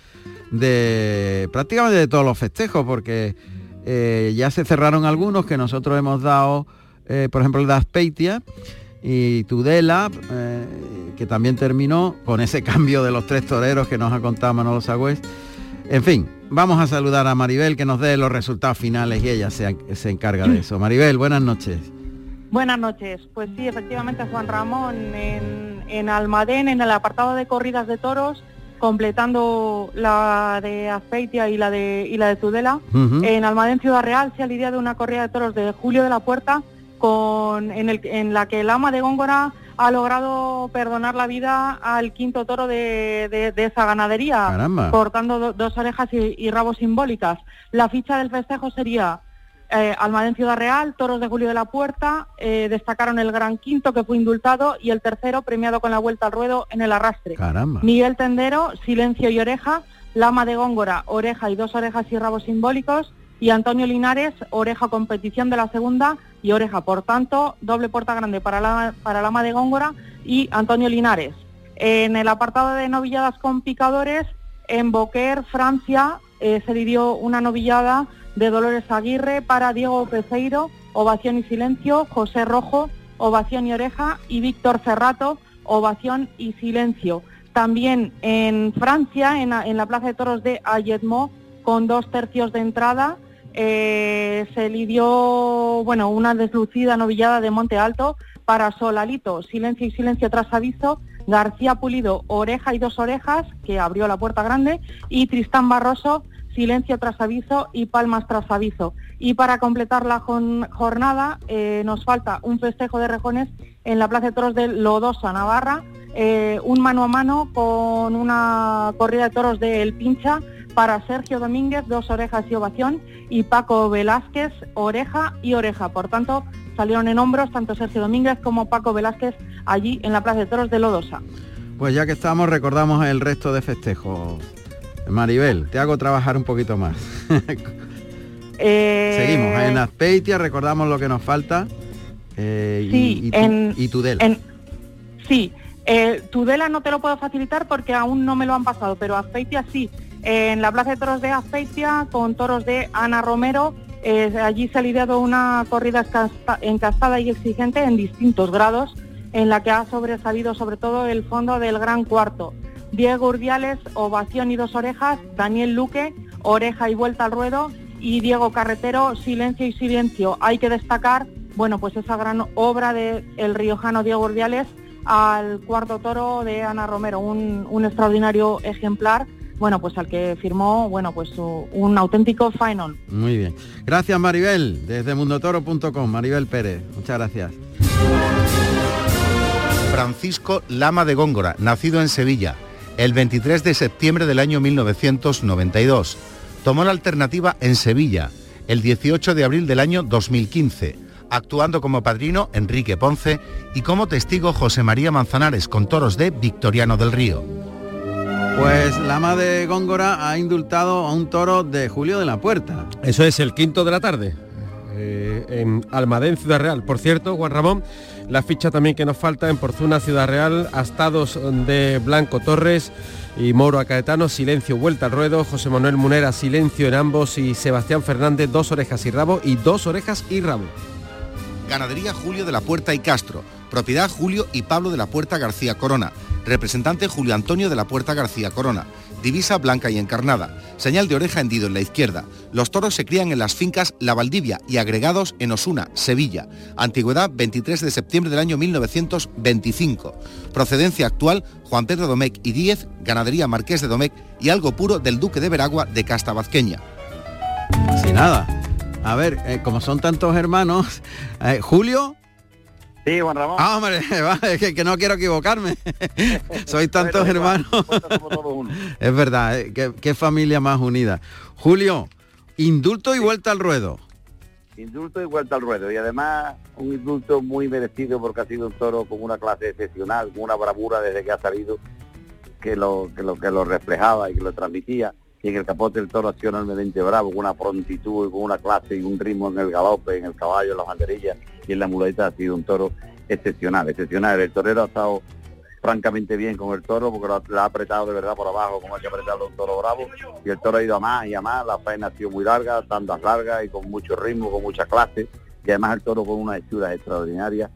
H: de prácticamente de todos los festejos porque eh, ya se cerraron algunos que nosotros hemos dado, eh, por ejemplo el de Aspeitia y Tudela, eh, que también terminó con ese cambio de los tres toreros que nos ha contado Manolo Sagüez. En fin, vamos a saludar a Maribel que nos dé los resultados finales y ella se, se encarga de eso. Maribel, buenas noches.
M: Buenas noches. Pues sí, efectivamente Juan Ramón en, en Almadén, en el apartado de corridas de toros, completando la de Azpeitia y la de, y la de Tudela. En Almadén Ciudad Real se ha lidiado una corrida de toros de Julio de la Puerta con, en, el- en la que el ama de Góngora ha logrado perdonar la vida al quinto toro de, de- de esa ganadería,
H: Caramba.
M: cortando do- dos orejas y, y rabos simbólicas. La ficha del festejo sería eh, Almadén Ciudad Real, Toros de Julio de la Puerta, eh, destacaron el Gran Quinto que fue indultado y el tercero premiado con la vuelta al ruedo en el arrastre.
H: Caramba.
M: Miguel Tendero, Silencio y Oreja, Lama de Góngora, Oreja y dos orejas y rabos simbólicos y Antonio Linares, Oreja competición de la segunda y Oreja. Por tanto, doble puerta grande para, la, para Lama de Góngora y Antonio Linares. En el apartado de novilladas con picadores, en Boquer, Francia, eh, se lidió una novillada de Dolores Aguirre para Diego Peseiro, Ovación y Silencio, José Rojo, Ovación y Oreja y Víctor Cerrato, Ovación y Silencio. También en Francia, en la, en la Plaza de Toros de Ayetmo, con dos tercios de entrada, eh, se lidió bueno, una deslucida novillada de Monte Alto para Solalito, Silencio y Silencio tras aviso, García Pulido, Oreja y dos orejas, que abrió la puerta grande, y Tristán Barroso, Silencio tras aviso y Palmas tras aviso. Y para completar la jornada eh, nos falta un festejo de rejones en la Plaza de Toros de Lodosa, Navarra, eh, un mano a mano con una corrida de toros de El Pincha para Sergio Domínguez, dos orejas y ovación, y Paco Velázquez, oreja y oreja. Por tanto, salieron en hombros tanto Sergio Domínguez como Paco Velázquez allí en la Plaza de Toros de Lodosa.
H: Pues ya que estamos, recordamos el resto de festejos. Maribel, te hago trabajar un poquito más.
M: Eh,
H: Seguimos. En Azpeitia recordamos lo que nos falta. eh, y-
M: Sí,
H: y,
M: en-
H: y Tudela.
M: en- sí, eh, Tudela no te lo puedo facilitar porque aún no me lo han pasado, pero Azpeitia sí. En la Plaza de Toros de Azpeitia, con toros de Ana Romero, eh, allí se ha lidiado una corrida encastada y exigente en distintos grados, en la que ha sobresalido sobre todo el fondo del Gran Cuarto. Diego Urdiales, ovación y dos orejas, Daniel Luque, oreja y vuelta al ruedo, y Diego Carretero, silencio y silencio. Hay que destacar, bueno, pues esa gran obra de el riojano Diego Urdiales al cuarto toro de Ana Romero, un, un extraordinario ejemplar, bueno, pues al que firmó, bueno, pues un auténtico final.
H: Muy bien. Gracias Maribel, desde mundotoro.com. Maribel Pérez, muchas gracias.
J: Francisco Lama de Góngora, nacido en Sevilla, el 23 de septiembre del año 1992. Tomó la alternativa en Sevilla, el 18 de abril del año 2015, actuando como padrino Enrique Ponce y como testigo José María Manzanares con toros de Victoriano del Río.
H: Pues la ama de Góngora ha indultado a un toro de Julio de la Puerta.
I: Eso es el quinto de la tarde. eh, en Almadén, Ciudad Real. Por cierto, Juan Ramón, la ficha también que nos falta en Porzuna, Ciudad Real, Astados de Blanco Torres y Moro a Caetano, silencio, vuelta al ruedo, José Manuel Munera, silencio en ambos y Sebastián Fernández, dos orejas y rabo y dos orejas y rabo.
J: Ganadería Julio de la Puerta y Castro. Propiedad Julio y Pablo de la Puerta García Corona. Representante Julio Antonio de la Puerta García Corona. Divisa blanca y encarnada. Señal de oreja hendido en la izquierda. Los toros se crían en las fincas La Valdivia y agregados en Osuna, Sevilla. Antigüedad 23 de septiembre del año 1925. Procedencia actual Juan Pedro Domecq y Díez, Ganadería Marqués de Domecq y algo puro del Duque de Veragua de Castabazqueña.
H: Sin nada. A ver, eh, como son tantos hermanos, eh, Julio.
K: Sí, Juan Ramón.
H: Ah, hombre, es que, que no quiero equivocarme. Sois tantos
K: Bueno,
H: hermanos. es verdad, eh, qué, qué familia más unida. Julio, indulto y vuelta al ruedo.
K: Indulto y vuelta al ruedo. Y además un indulto muy merecido porque ha sido un toro con una clase excepcional, con una bravura desde que ha salido, que lo, que lo, que lo reflejaba y que lo transmitía. Y en el capote el toro ha sido enormemente bravo, con una prontitud con una clase y un ritmo en el galope, en el caballo, en las banderillas. Y en la muleta ha sido un toro excepcional, excepcional. El torero ha estado francamente bien con el toro porque lo, ha apretado de verdad por abajo como hay que apretarlo un toro bravo. Y el toro ha ido a más y a más, la faena ha sido muy larga, tandas largas y con mucho ritmo, con mucha clase. Y además el toro con una hechura extraordinaria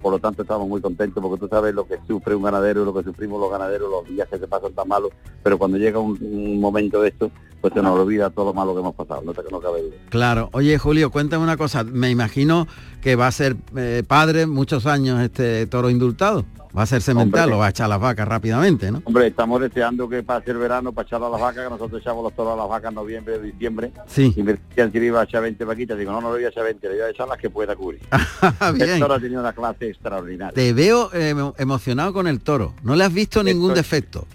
K: por lo tanto estamos muy contentos porque tú sabes lo que sufre un ganadero y lo que sufrimos los ganaderos los días que se pasan tan malos pero cuando llega un, momento de esto pues se nos olvida todo lo malo que hemos pasado no, te, no cabe duda
H: Claro. Oye, Julio, cuéntame una cosa. Me imagino que va a ser eh, padre muchos años este toro indultado. Va a ser semental
K: Hombre.
H: o va a echar las vacas rápidamente, ¿no?
K: Hombre, estamos deseando que pase el verano para echar a las vacas, que nosotros echamos los toros a las vacas en noviembre, diciembre.
H: Sí.
K: Y me decían si le iba a echar 20 vaquitas. Digo, no, no le voy a echar 20, le voy a echar las que pueda cubrir.
H: Ah, bien.
K: El toro ha tenido una clase extraordinaria.
H: Te veo eh, emo- emocionado con el toro. No le has visto ningún defecto.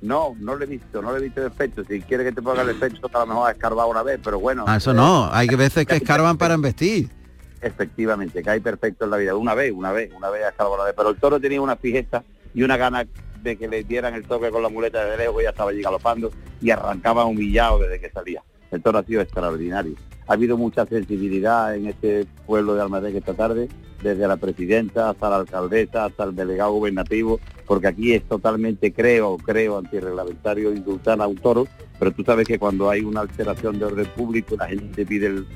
K: No, no le he visto, no le he visto defecto. Si quiere que te ponga el efecto, a lo mejor ha escarbado una vez, pero bueno.
H: Ah, eso
K: eh,
H: no. Hay veces que escarban para embestir.
K: Efectivamente, hay perfecto en la vida. Una vez, una vez, una vez ha escarbado una vez. Pero el toro tenía una fijeza y una gana de que le dieran el toque con la muleta de lejos, ya estaba allí galopando y arrancaba humillado desde que salía. El toro ha sido extraordinario. Ha habido mucha sensibilidad en este pueblo de Almadén esta tarde, desde la presidenta hasta la alcaldesa, hasta el delegado gubernativo, porque aquí es totalmente, creo, creo, antirreglamentario indultar a un toro, pero tú sabes que cuando hay una alteración de orden público, la gente pide el,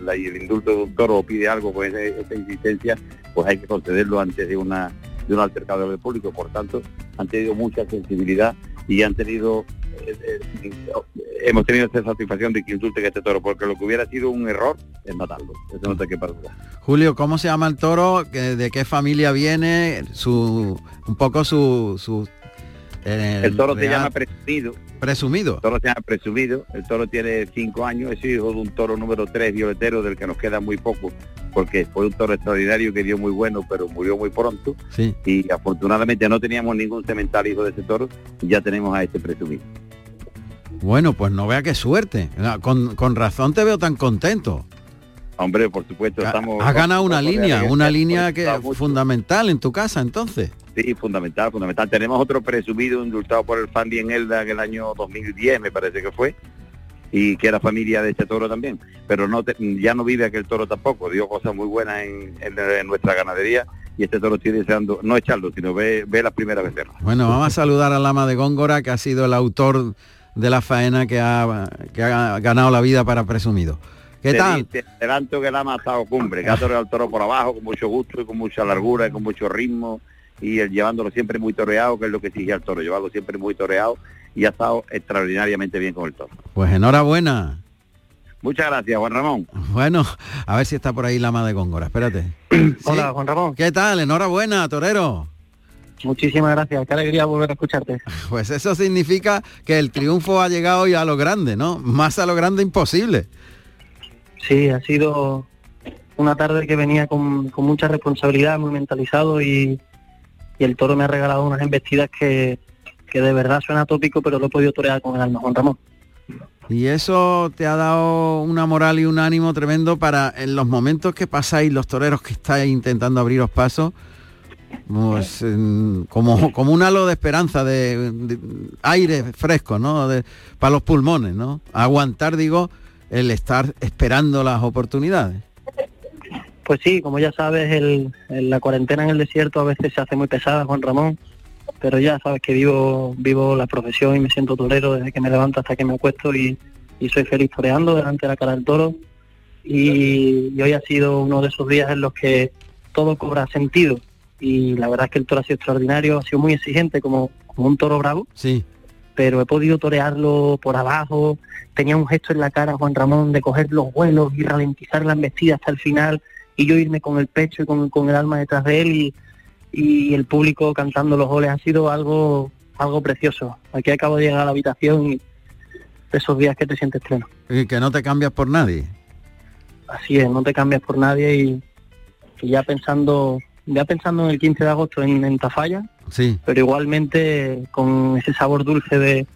K: indulto de un toro o pide algo con ese- esa insistencia, pues hay que concederlo antes de una de un altercado de orden público. Por tanto, han tenido mucha sensibilidad y han tenido eh, eh, hemos tenido esa satisfacción de que indulten a este toro, porque lo que hubiera sido un error es matarlo. Eso no te quepa duda.
H: Julio, ¿cómo se llama el toro? ¿Qué- ¿De qué familia viene? Su, un poco su... su eh,
K: El toro se
H: real-
K: llama presumido.
H: Presumido.
K: El toro se llama presumido. El toro tiene cinco años. Es hijo de un toro número tres violetero del que nos queda muy poco, porque fue un toro extraordinario que dio muy bueno, pero murió muy pronto.
H: Sí.
K: Y afortunadamente no teníamos ningún cemental hijo de ese toro y ya tenemos a este presumido.
H: Bueno, pues no vea qué suerte. Ah, Con, con razón te veo tan contento.
K: Hombre, por supuesto, estamos...
H: Has ganado una línea, una línea que fundamental en tu casa, entonces.
K: Sí, fundamental, fundamental. Tenemos otro presumido indultado por el Fandi en Elda en el año 2010, me parece que fue, y que era familia de este toro también. Pero no te- ya no vive aquel toro tampoco, dio cosas muy buenas en, en- en nuestra ganadería y este toro estoy deseando, no echarlo, sino ve, ve la primera vez verla.
H: Bueno, vamos a saludar al Lama de Góngora, que ha sido el autor de la faena que ha, que ha ganado la vida para presumido. ¿Qué
K: Te
H: tal?
K: Te adelanto que la ha matado cumbre, que ha al toro por abajo con mucho gusto y con mucha largura y con mucho ritmo y el llevándolo siempre muy toreado, que es lo que exige al toro, llevarlo siempre muy toreado y ha estado extraordinariamente bien con el toro.
H: Pues enhorabuena.
K: Muchas gracias, Juan Ramón.
H: Bueno, a ver si está por ahí Lama de Góngora. Espérate.
N: Hola, Juan Ramón.
H: ¿Qué tal? Enhorabuena, torero.
N: Muchísimas gracias. Qué alegría volver a escucharte.
H: Pues eso significa que el triunfo ha llegado ya a lo grande, ¿no? Más a lo grande imposible.
N: Sí, ha sido una tarde que venía con, con mucha responsabilidad, muy mentalizado y, y el toro me ha regalado unas embestidas que, que de verdad suena tópico, pero lo he podido torear con el alma, Juan Ramón.
H: Y eso te ha dado una moral y un ánimo tremendo para en los momentos que pasáis, los toreros que estáis intentando abriros pasos, pues, como, como un halo de esperanza, de, de aire fresco, ¿no? De- para los pulmones, ¿no? Aguantar, digo, el estar esperando las oportunidades.
N: Pues sí, como ya sabes, el, el- la cuarentena en el desierto a veces se hace muy pesada, Juan Ramón, pero ya sabes que vivo vivo la profesión y me siento torero desde que me levanto hasta que me acuesto y, y soy feliz toreando delante de la cara del toro. Y, y hoy ha sido uno de esos días en los que todo cobra sentido y la verdad es que el toro ha sido extraordinario, ha sido muy exigente como, como un toro bravo.
H: Sí.
N: Pero he podido torearlo por abajo, tenía un gesto en la cara Juan Ramón de coger los vuelos y ralentizar la embestida hasta el final y yo irme con el pecho y con, con el alma detrás de él y, y el público cantando los goles ha sido algo algo precioso. Aquí acabo de llegar a la habitación y esos días que te sientes pleno.
H: Y que no te cambias por nadie.
N: Así es, no te cambias por nadie y, y ya pensando ya pensando en el 15 de agosto en, en Tafalla,
H: Sí.
N: pero igualmente con ese sabor dulce de,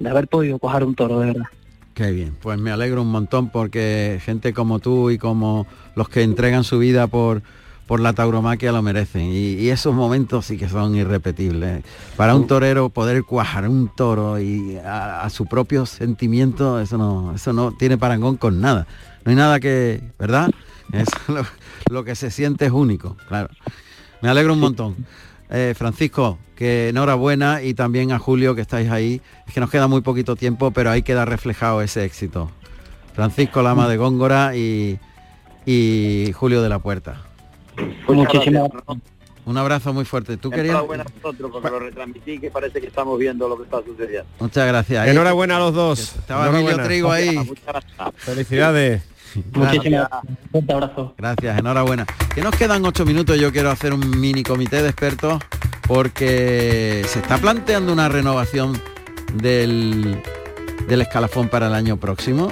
N: de haber podido coger un toro, de verdad.
H: Qué bien, pues me alegro un montón porque gente como tú y como los que entregan su vida por, por la tauromaquia lo merecen. Y, y esos momentos sí que son irrepetibles. Para un torero poder cuajar un toro y a, a su propio sentimiento, eso no, eso no tiene parangón con nada. No hay nada que, ¿verdad? Es lo, lo que se siente es único, claro. Me alegro un montón. Eh, Francisco, que enhorabuena y también a Julio que estáis ahí. Es que nos queda muy poquito tiempo, pero ahí queda reflejado ese éxito. Francisco Lama de Góngora y, y Julio de la Puerta.
N: Muchísimas
H: Un abrazo muy fuerte. ¿Tú querías?
O: Enhorabuena a vosotros porque lo retransmití que parece que estamos viendo lo que está sucediendo.
H: Muchas gracias.
I: Enhorabuena a los dos.
H: Estaba Emilio. Trigo ahí.
I: Felicidades.
N: Muchísimas fuerte abrazo.
H: Gracias, enhorabuena. Que nos quedan ocho minutos, yo quiero hacer un mini comité de expertos porque se está planteando una renovación del, del escalafón para el año próximo.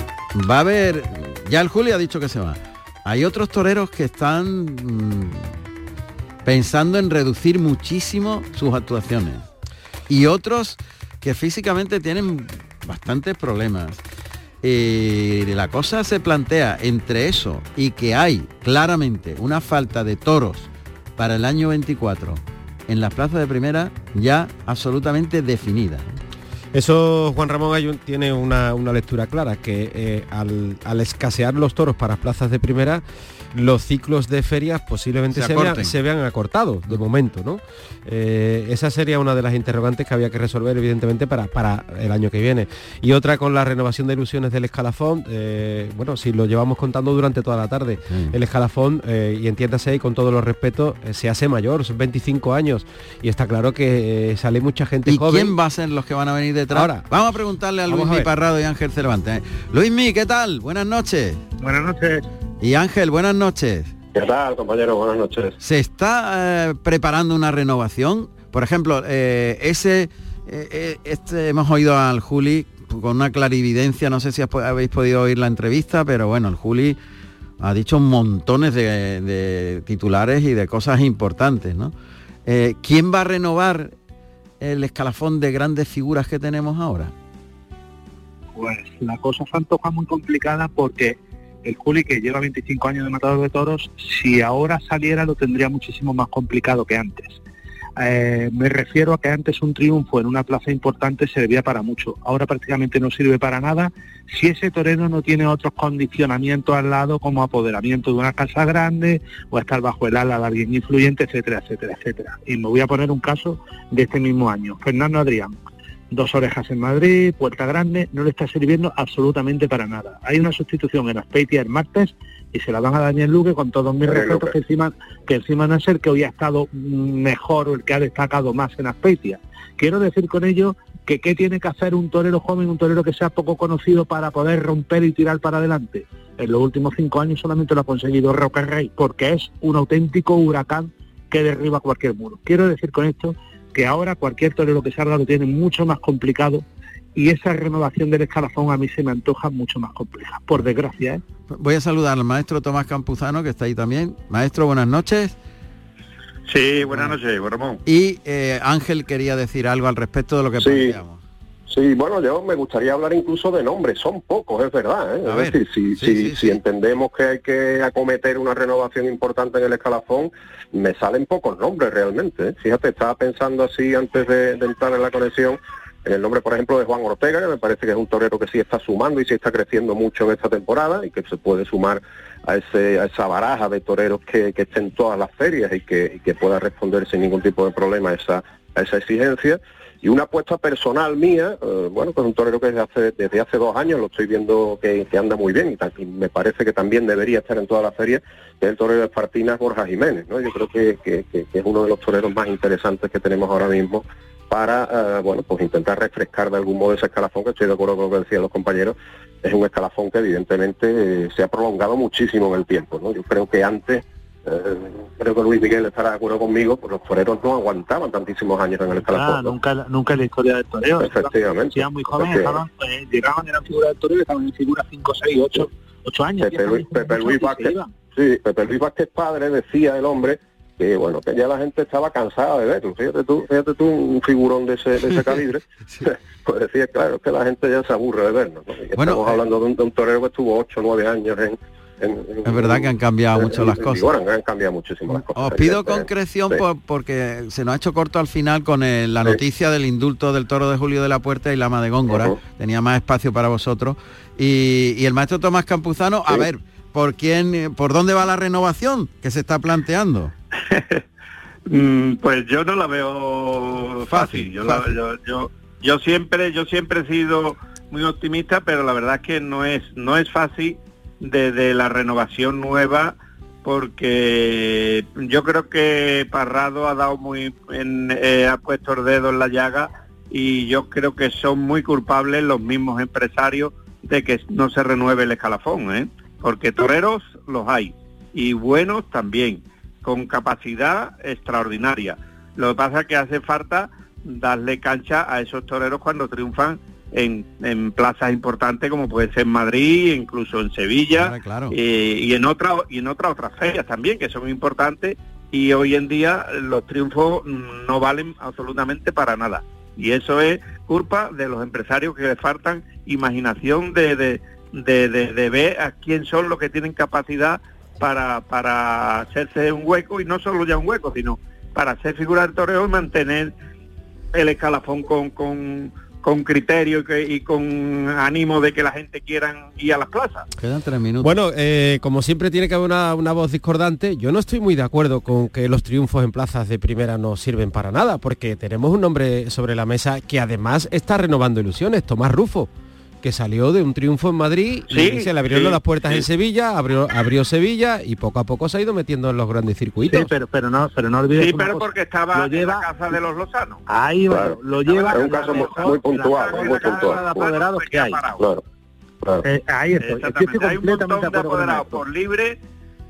H: Va a haber, ya el Julio ha dicho que se va. Hay otros toreros que están mm, pensando en reducir muchísimo sus actuaciones. Y otros que físicamente tienen bastantes problemas. Y la cosa se plantea entre eso y que hay claramente una falta de toros para el año 24 en las plazas de primera ya absolutamente definida.
I: Eso, Juan Ramón, tiene una, una lectura clara, que eh, al, escasear los toros para plazas de primera, los ciclos de ferias posiblemente
H: Se
I: se, vean, se vean acortados de momento, ¿no? Eh, esa sería una de las interrogantes que había que resolver, evidentemente, para, para el año que viene. Y otra con la renovación de ilusiones del escalafón, eh, bueno, si lo llevamos contando durante toda la tarde, el escalafón, eh, y entiéndase y con todos los respetos, eh, se hace mayor, son 25 años, y está claro que eh, sale mucha gente
H: ¿Y
I: joven.
H: quién va a ser los que van a venir detrás?
I: Ahora.
H: Vamos a preguntarle a Luis
I: a
H: Mi. Parrado y Ángel Cervantes. Luismi, ¿qué tal? Buenas noches.
P: Buenas noches.
H: Y Ángel, buenas noches.
P: ¿Qué tal, compañero? Buenas noches.
H: ¿Se está eh, preparando una renovación? Por ejemplo, eh, ese, eh, este, hemos oído al Juli con una clarividencia, no sé si has habéis podido oír la entrevista, pero bueno, el Juli ha dicho montones de, de titulares y de cosas importantes, ¿no? Eh, ¿Quién va a renovar el escalafón de grandes figuras que tenemos ahora?
P: Pues la cosa se antoja muy complicada porque el Juli, que lleva 25 años de matador de toros, si ahora saliera lo tendría muchísimo más complicado que antes. Eh, me refiero a que antes un triunfo en una plaza importante servía para mucho. Ahora prácticamente no sirve para nada si ese torero no tiene otros condicionamientos al lado como apoderamiento de una casa grande o estar bajo el ala de alguien influyente, etcétera, etcétera, etcétera. Y me voy a poner un caso de este mismo año. Fernando Adrián, dos orejas en Madrid, Puerta Grande, no le está sirviendo absolutamente para nada. Hay una sustitución en Aspeitia el martes y se la van a Daniel Luque con todos mis
Q: Daniel
P: respetos
Q: Luque.
P: que encima, que encima no es el que hoy ha estado mejor o el que ha destacado más en Aspeitia. Quiero decir con ello que qué tiene que hacer un torero joven, un torero que sea poco conocido para poder romper y tirar para adelante. En los últimos cinco años solamente lo ha conseguido Roca Rey, porque es un auténtico huracán que derriba cualquier muro. Quiero decir con esto que ahora cualquier torero que salga lo tiene mucho más complicado y esa renovación del escalafón a mí se me antoja mucho más compleja, por desgracia. ¿eh?
H: Voy a saludar al maestro Tomás Campuzano, que está ahí también. Maestro, buenas noches.
Q: Sí, buenas noches, Ramón.
H: Y eh, Ángel quería decir algo al respecto de lo que
Q: Sí.
H: planteamos.
Q: Sí, bueno, yo me gustaría hablar incluso de nombres, son pocos, es verdad. ¿eh?
H: A
Q: Es
H: ver.
Q: decir, si,
H: Sí,
Q: si,
H: sí,
Q: si
H: sí.
Q: entendemos que hay que acometer una renovación importante en el escalafón, me salen pocos nombres realmente. ¿eh? Fíjate, estaba pensando así antes de, de entrar en la conexión en el nombre, por ejemplo, de Juan Ortega, que me parece que es un torero que sí está sumando y sí está creciendo mucho en esta temporada y que se puede sumar a, ese, a esa baraja de toreros que, que estén todas las ferias y que, y que pueda responder sin ningún tipo de problema a esa, a esa exigencia. Y una apuesta personal mía, eh, bueno, pues un torero que desde hace, desde hace dos años lo estoy viendo que, que anda muy bien y, ta- y me parece que también debería estar en todas las ferias, que es el torero de Espartinas Borja Jiménez, ¿no? Yo creo que- que es uno de los toreros más interesantes que tenemos ahora mismo para, eh, bueno, pues intentar refrescar de algún modo ese escalafón, que estoy de acuerdo con lo que decían los compañeros, es un escalafón que evidentemente eh, se ha prolongado muchísimo en el tiempo, ¿no? Yo creo que antes, eh, creo que Luis Miguel estará de acuerdo conmigo, pues los toreros no aguantaban tantísimos años en el escalafón.
P: Ah,
Q: ¿no?
P: nunca, nunca en la historia del toreo.
Q: Efectivamente.
P: Eran muy jóvenes, estaban, eh, llegaban, eran figuras del toreo, estaban en figura 5, 6, 8, 8 años.
Q: Pepe Luis, Pepe Luis Vázquez, sí, Pepe Luis Vázquez padre decía el hombre que bueno que ya la gente estaba cansada de verlo. Fíjate tú, fíjate tú un figurón de ese, de ese calibre, pues decía claro que la gente ya se aburre de vernos. ¿no?
H: Bueno,
Q: estamos
H: eh,
Q: hablando de un, de un torero que estuvo 8 o 9 años en, en- en-
H: Es verdad que han cambiado mucho las cosas.
Q: han, cambiado muchísimo las cosas.
H: Os pido concreción
Q: Sí.
H: por- porque se nos ha hecho corto al final con el- la noticia del indulto del toro de Julio de la Puerta y Lama de Góngora. Tenía más espacio para vosotros. Y, y el maestro Tomás Campuzano, a ver, ¿por quién, eh, por dónde va la renovación que se está planteando?
R: Mm, pues yo no la veo fácil. Yo, la-
H: fácil.
R: yo, yo, yo siempre, yo siempre he sido muy optimista, pero la verdad es que no es, no es fácil desde la renovación nueva, porque yo creo que Parrado ha dado muy, en- eh, ha puesto el dedo en la llaga y yo creo que son muy culpables los mismos empresarios de que no se renueve el escalafón, ¿eh? porque toreros los hay y buenos también con capacidad extraordinaria. Lo que pasa es que hace falta darle cancha a esos toreros cuando triunfan en, en plazas importantes como puede ser Madrid, incluso en Sevilla
H: claro.
R: eh, y en otra y en otras otras ferias también que son importantes y hoy en día los triunfos no valen absolutamente para nada y eso es culpa de los empresarios que les faltan imaginación de, de, de, de- ver a quién son los que tienen capacidad para, para hacerse un hueco y no solo ya un hueco sino para hacer figura del toreo y mantener el escalafón con, con, con criterio y, que- y con ánimo de que la gente quiera ir a las plazas.
H: Quedan tres minutos.
I: Bueno, eh, como siempre tiene que haber una, una voz discordante, yo no estoy muy de acuerdo con que los triunfos en plazas de primera no sirven para nada, porque tenemos un nombre sobre la mesa que además está renovando ilusiones, Tomás Rufo, que salió de un triunfo en Madrid
R: Sí,
I: y se le abrieron
R: sí,
I: las puertas
R: sí.
I: en Sevilla, abrió, abrió Sevilla y poco a poco se ha ido metiendo en los grandes circuitos.
P: Sí, pero, pero no, pero no olvides
R: Sí, pero
P: cosa.
R: porque estaba
P: Lo
R: en
P: lleva-
R: la casa de los Lozanos.
P: Ahí va,
Q: Claro.
P: lo lleva
Q: Es un
P: en
Q: caso muy,
P: mejor-
Q: muy
P: en la
Q: puntual, muy puntual.
P: apoderados que hay.
Q: Claro, claro.
P: Eh, ahí estoy, estoy
R: Exactamente. Hay un montón
P: de
R: apoderados por libre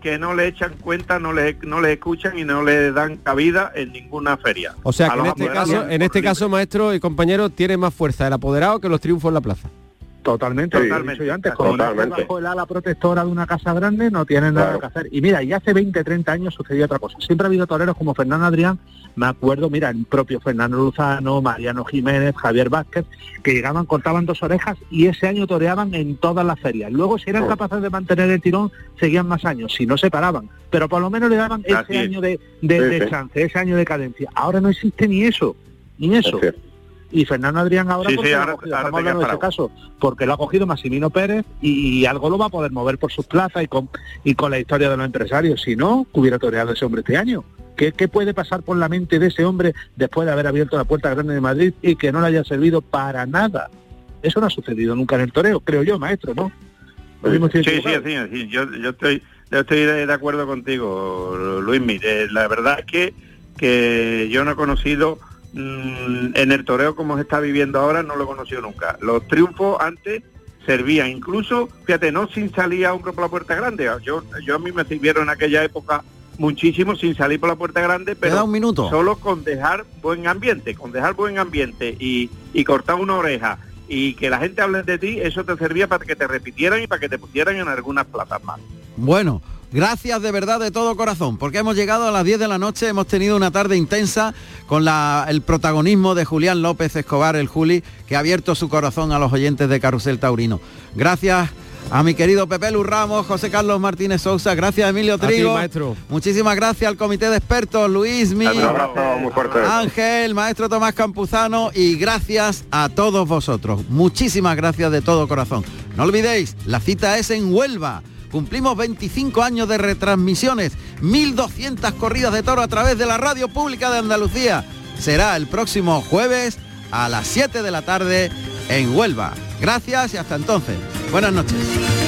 R: que no le echan cuenta, no le, no le escuchan y no le dan cabida en ninguna feria.
I: O sea que en este caso, en este
R: libre.
I: caso, maestro y compañero, tiene más fuerza el apoderado que los triunfos en la plaza.
P: Totalmente,
Q: Sí,
P: dicho yo antes, como
Q: totalmente.
P: bajo el ala protectora de una casa grande, no tienen nada que hacer. Y mira, y hace 20, 30 años sucedió otra cosa. Siempre ha habido toreros como Fernando Adrián, me acuerdo, mira, el propio Fernando Luzano, Mariano Jiménez, Javier Vázquez, que llegaban, cortaban dos orejas y ese año toreaban en todas las ferias. Luego, si eran
Q: Oh.
P: capaces de mantener el tirón, seguían más años, si no se paraban. Pero por lo menos le daban
R: Así
P: ese
R: es.
P: año de, de-
Q: Sí,
P: de
Q: sí.
P: chance, ese año de cadencia. Ahora no existe ni eso, ni eso.
Q: Es.
P: Y Fernando Adrián ahora,
R: Sí,
P: porque
R: sí,
P: lo ha
R: ahora-
P: cogido,
R: ahora
P: estamos
R: te
P: hablando de
R: quedas
P: ese caso, porque lo ha cogido Massimino Pérez y, y algo lo va a poder mover por sus plazas y con, y con la historia de los empresarios. Si no, hubiera toreado ese hombre este año. ¿Qué, ¿Qué puede pasar por la mente de ese hombre después de haber abierto la puerta grande de Madrid y que no le haya servido para nada? Eso no ha sucedido nunca en el toreo, creo yo, maestro, ¿no?
R: Sí, sí, sí, sí, Yo, yo estoy, yo estoy de, acuerdo contigo, Luis. Mire, la verdad es que, que yo no he conocido mm, en el toreo como se está viviendo ahora, no lo he conocido nunca. Los triunfos antes servían, incluso, fíjate, no sin salir a hombre por la puerta grande. Yo, yo a mí me sirvieron en aquella época muchísimo sin salir por la puerta grande, pero
H: un minuto.
R: solo con dejar buen ambiente, con dejar buen ambiente y, y cortar una oreja y que la gente hable de ti, eso te servía para que te repitieran y para que te pusieran en algunas plazas más.
H: Bueno, gracias de verdad de todo corazón, porque hemos llegado a las 10 de la noche, hemos tenido una tarde intensa con la- el protagonismo de Julián López Escobar, el Juli, que ha abierto su corazón a los oyentes de Carrusel Taurino. Gracias a mi querido Pepe Lu Ramos, José Carlos Martínez Sousa, gracias Emilio Trigo.
I: maestro.
H: Muchísimas gracias al comité de expertos, Luis Mi,
Q: Un abrazo muy fuerte.
H: Ángel, maestro Tomás Campuzano y gracias a todos vosotros. Muchísimas gracias de todo corazón. No olvidéis, la cita es en Huelva. Cumplimos 25 años de retransmisiones, 1.200 corridas de toro a través de la radio pública de Andalucía. Será el próximo jueves a las 7 de la tarde en Huelva. Gracias y hasta entonces. Buenas noches.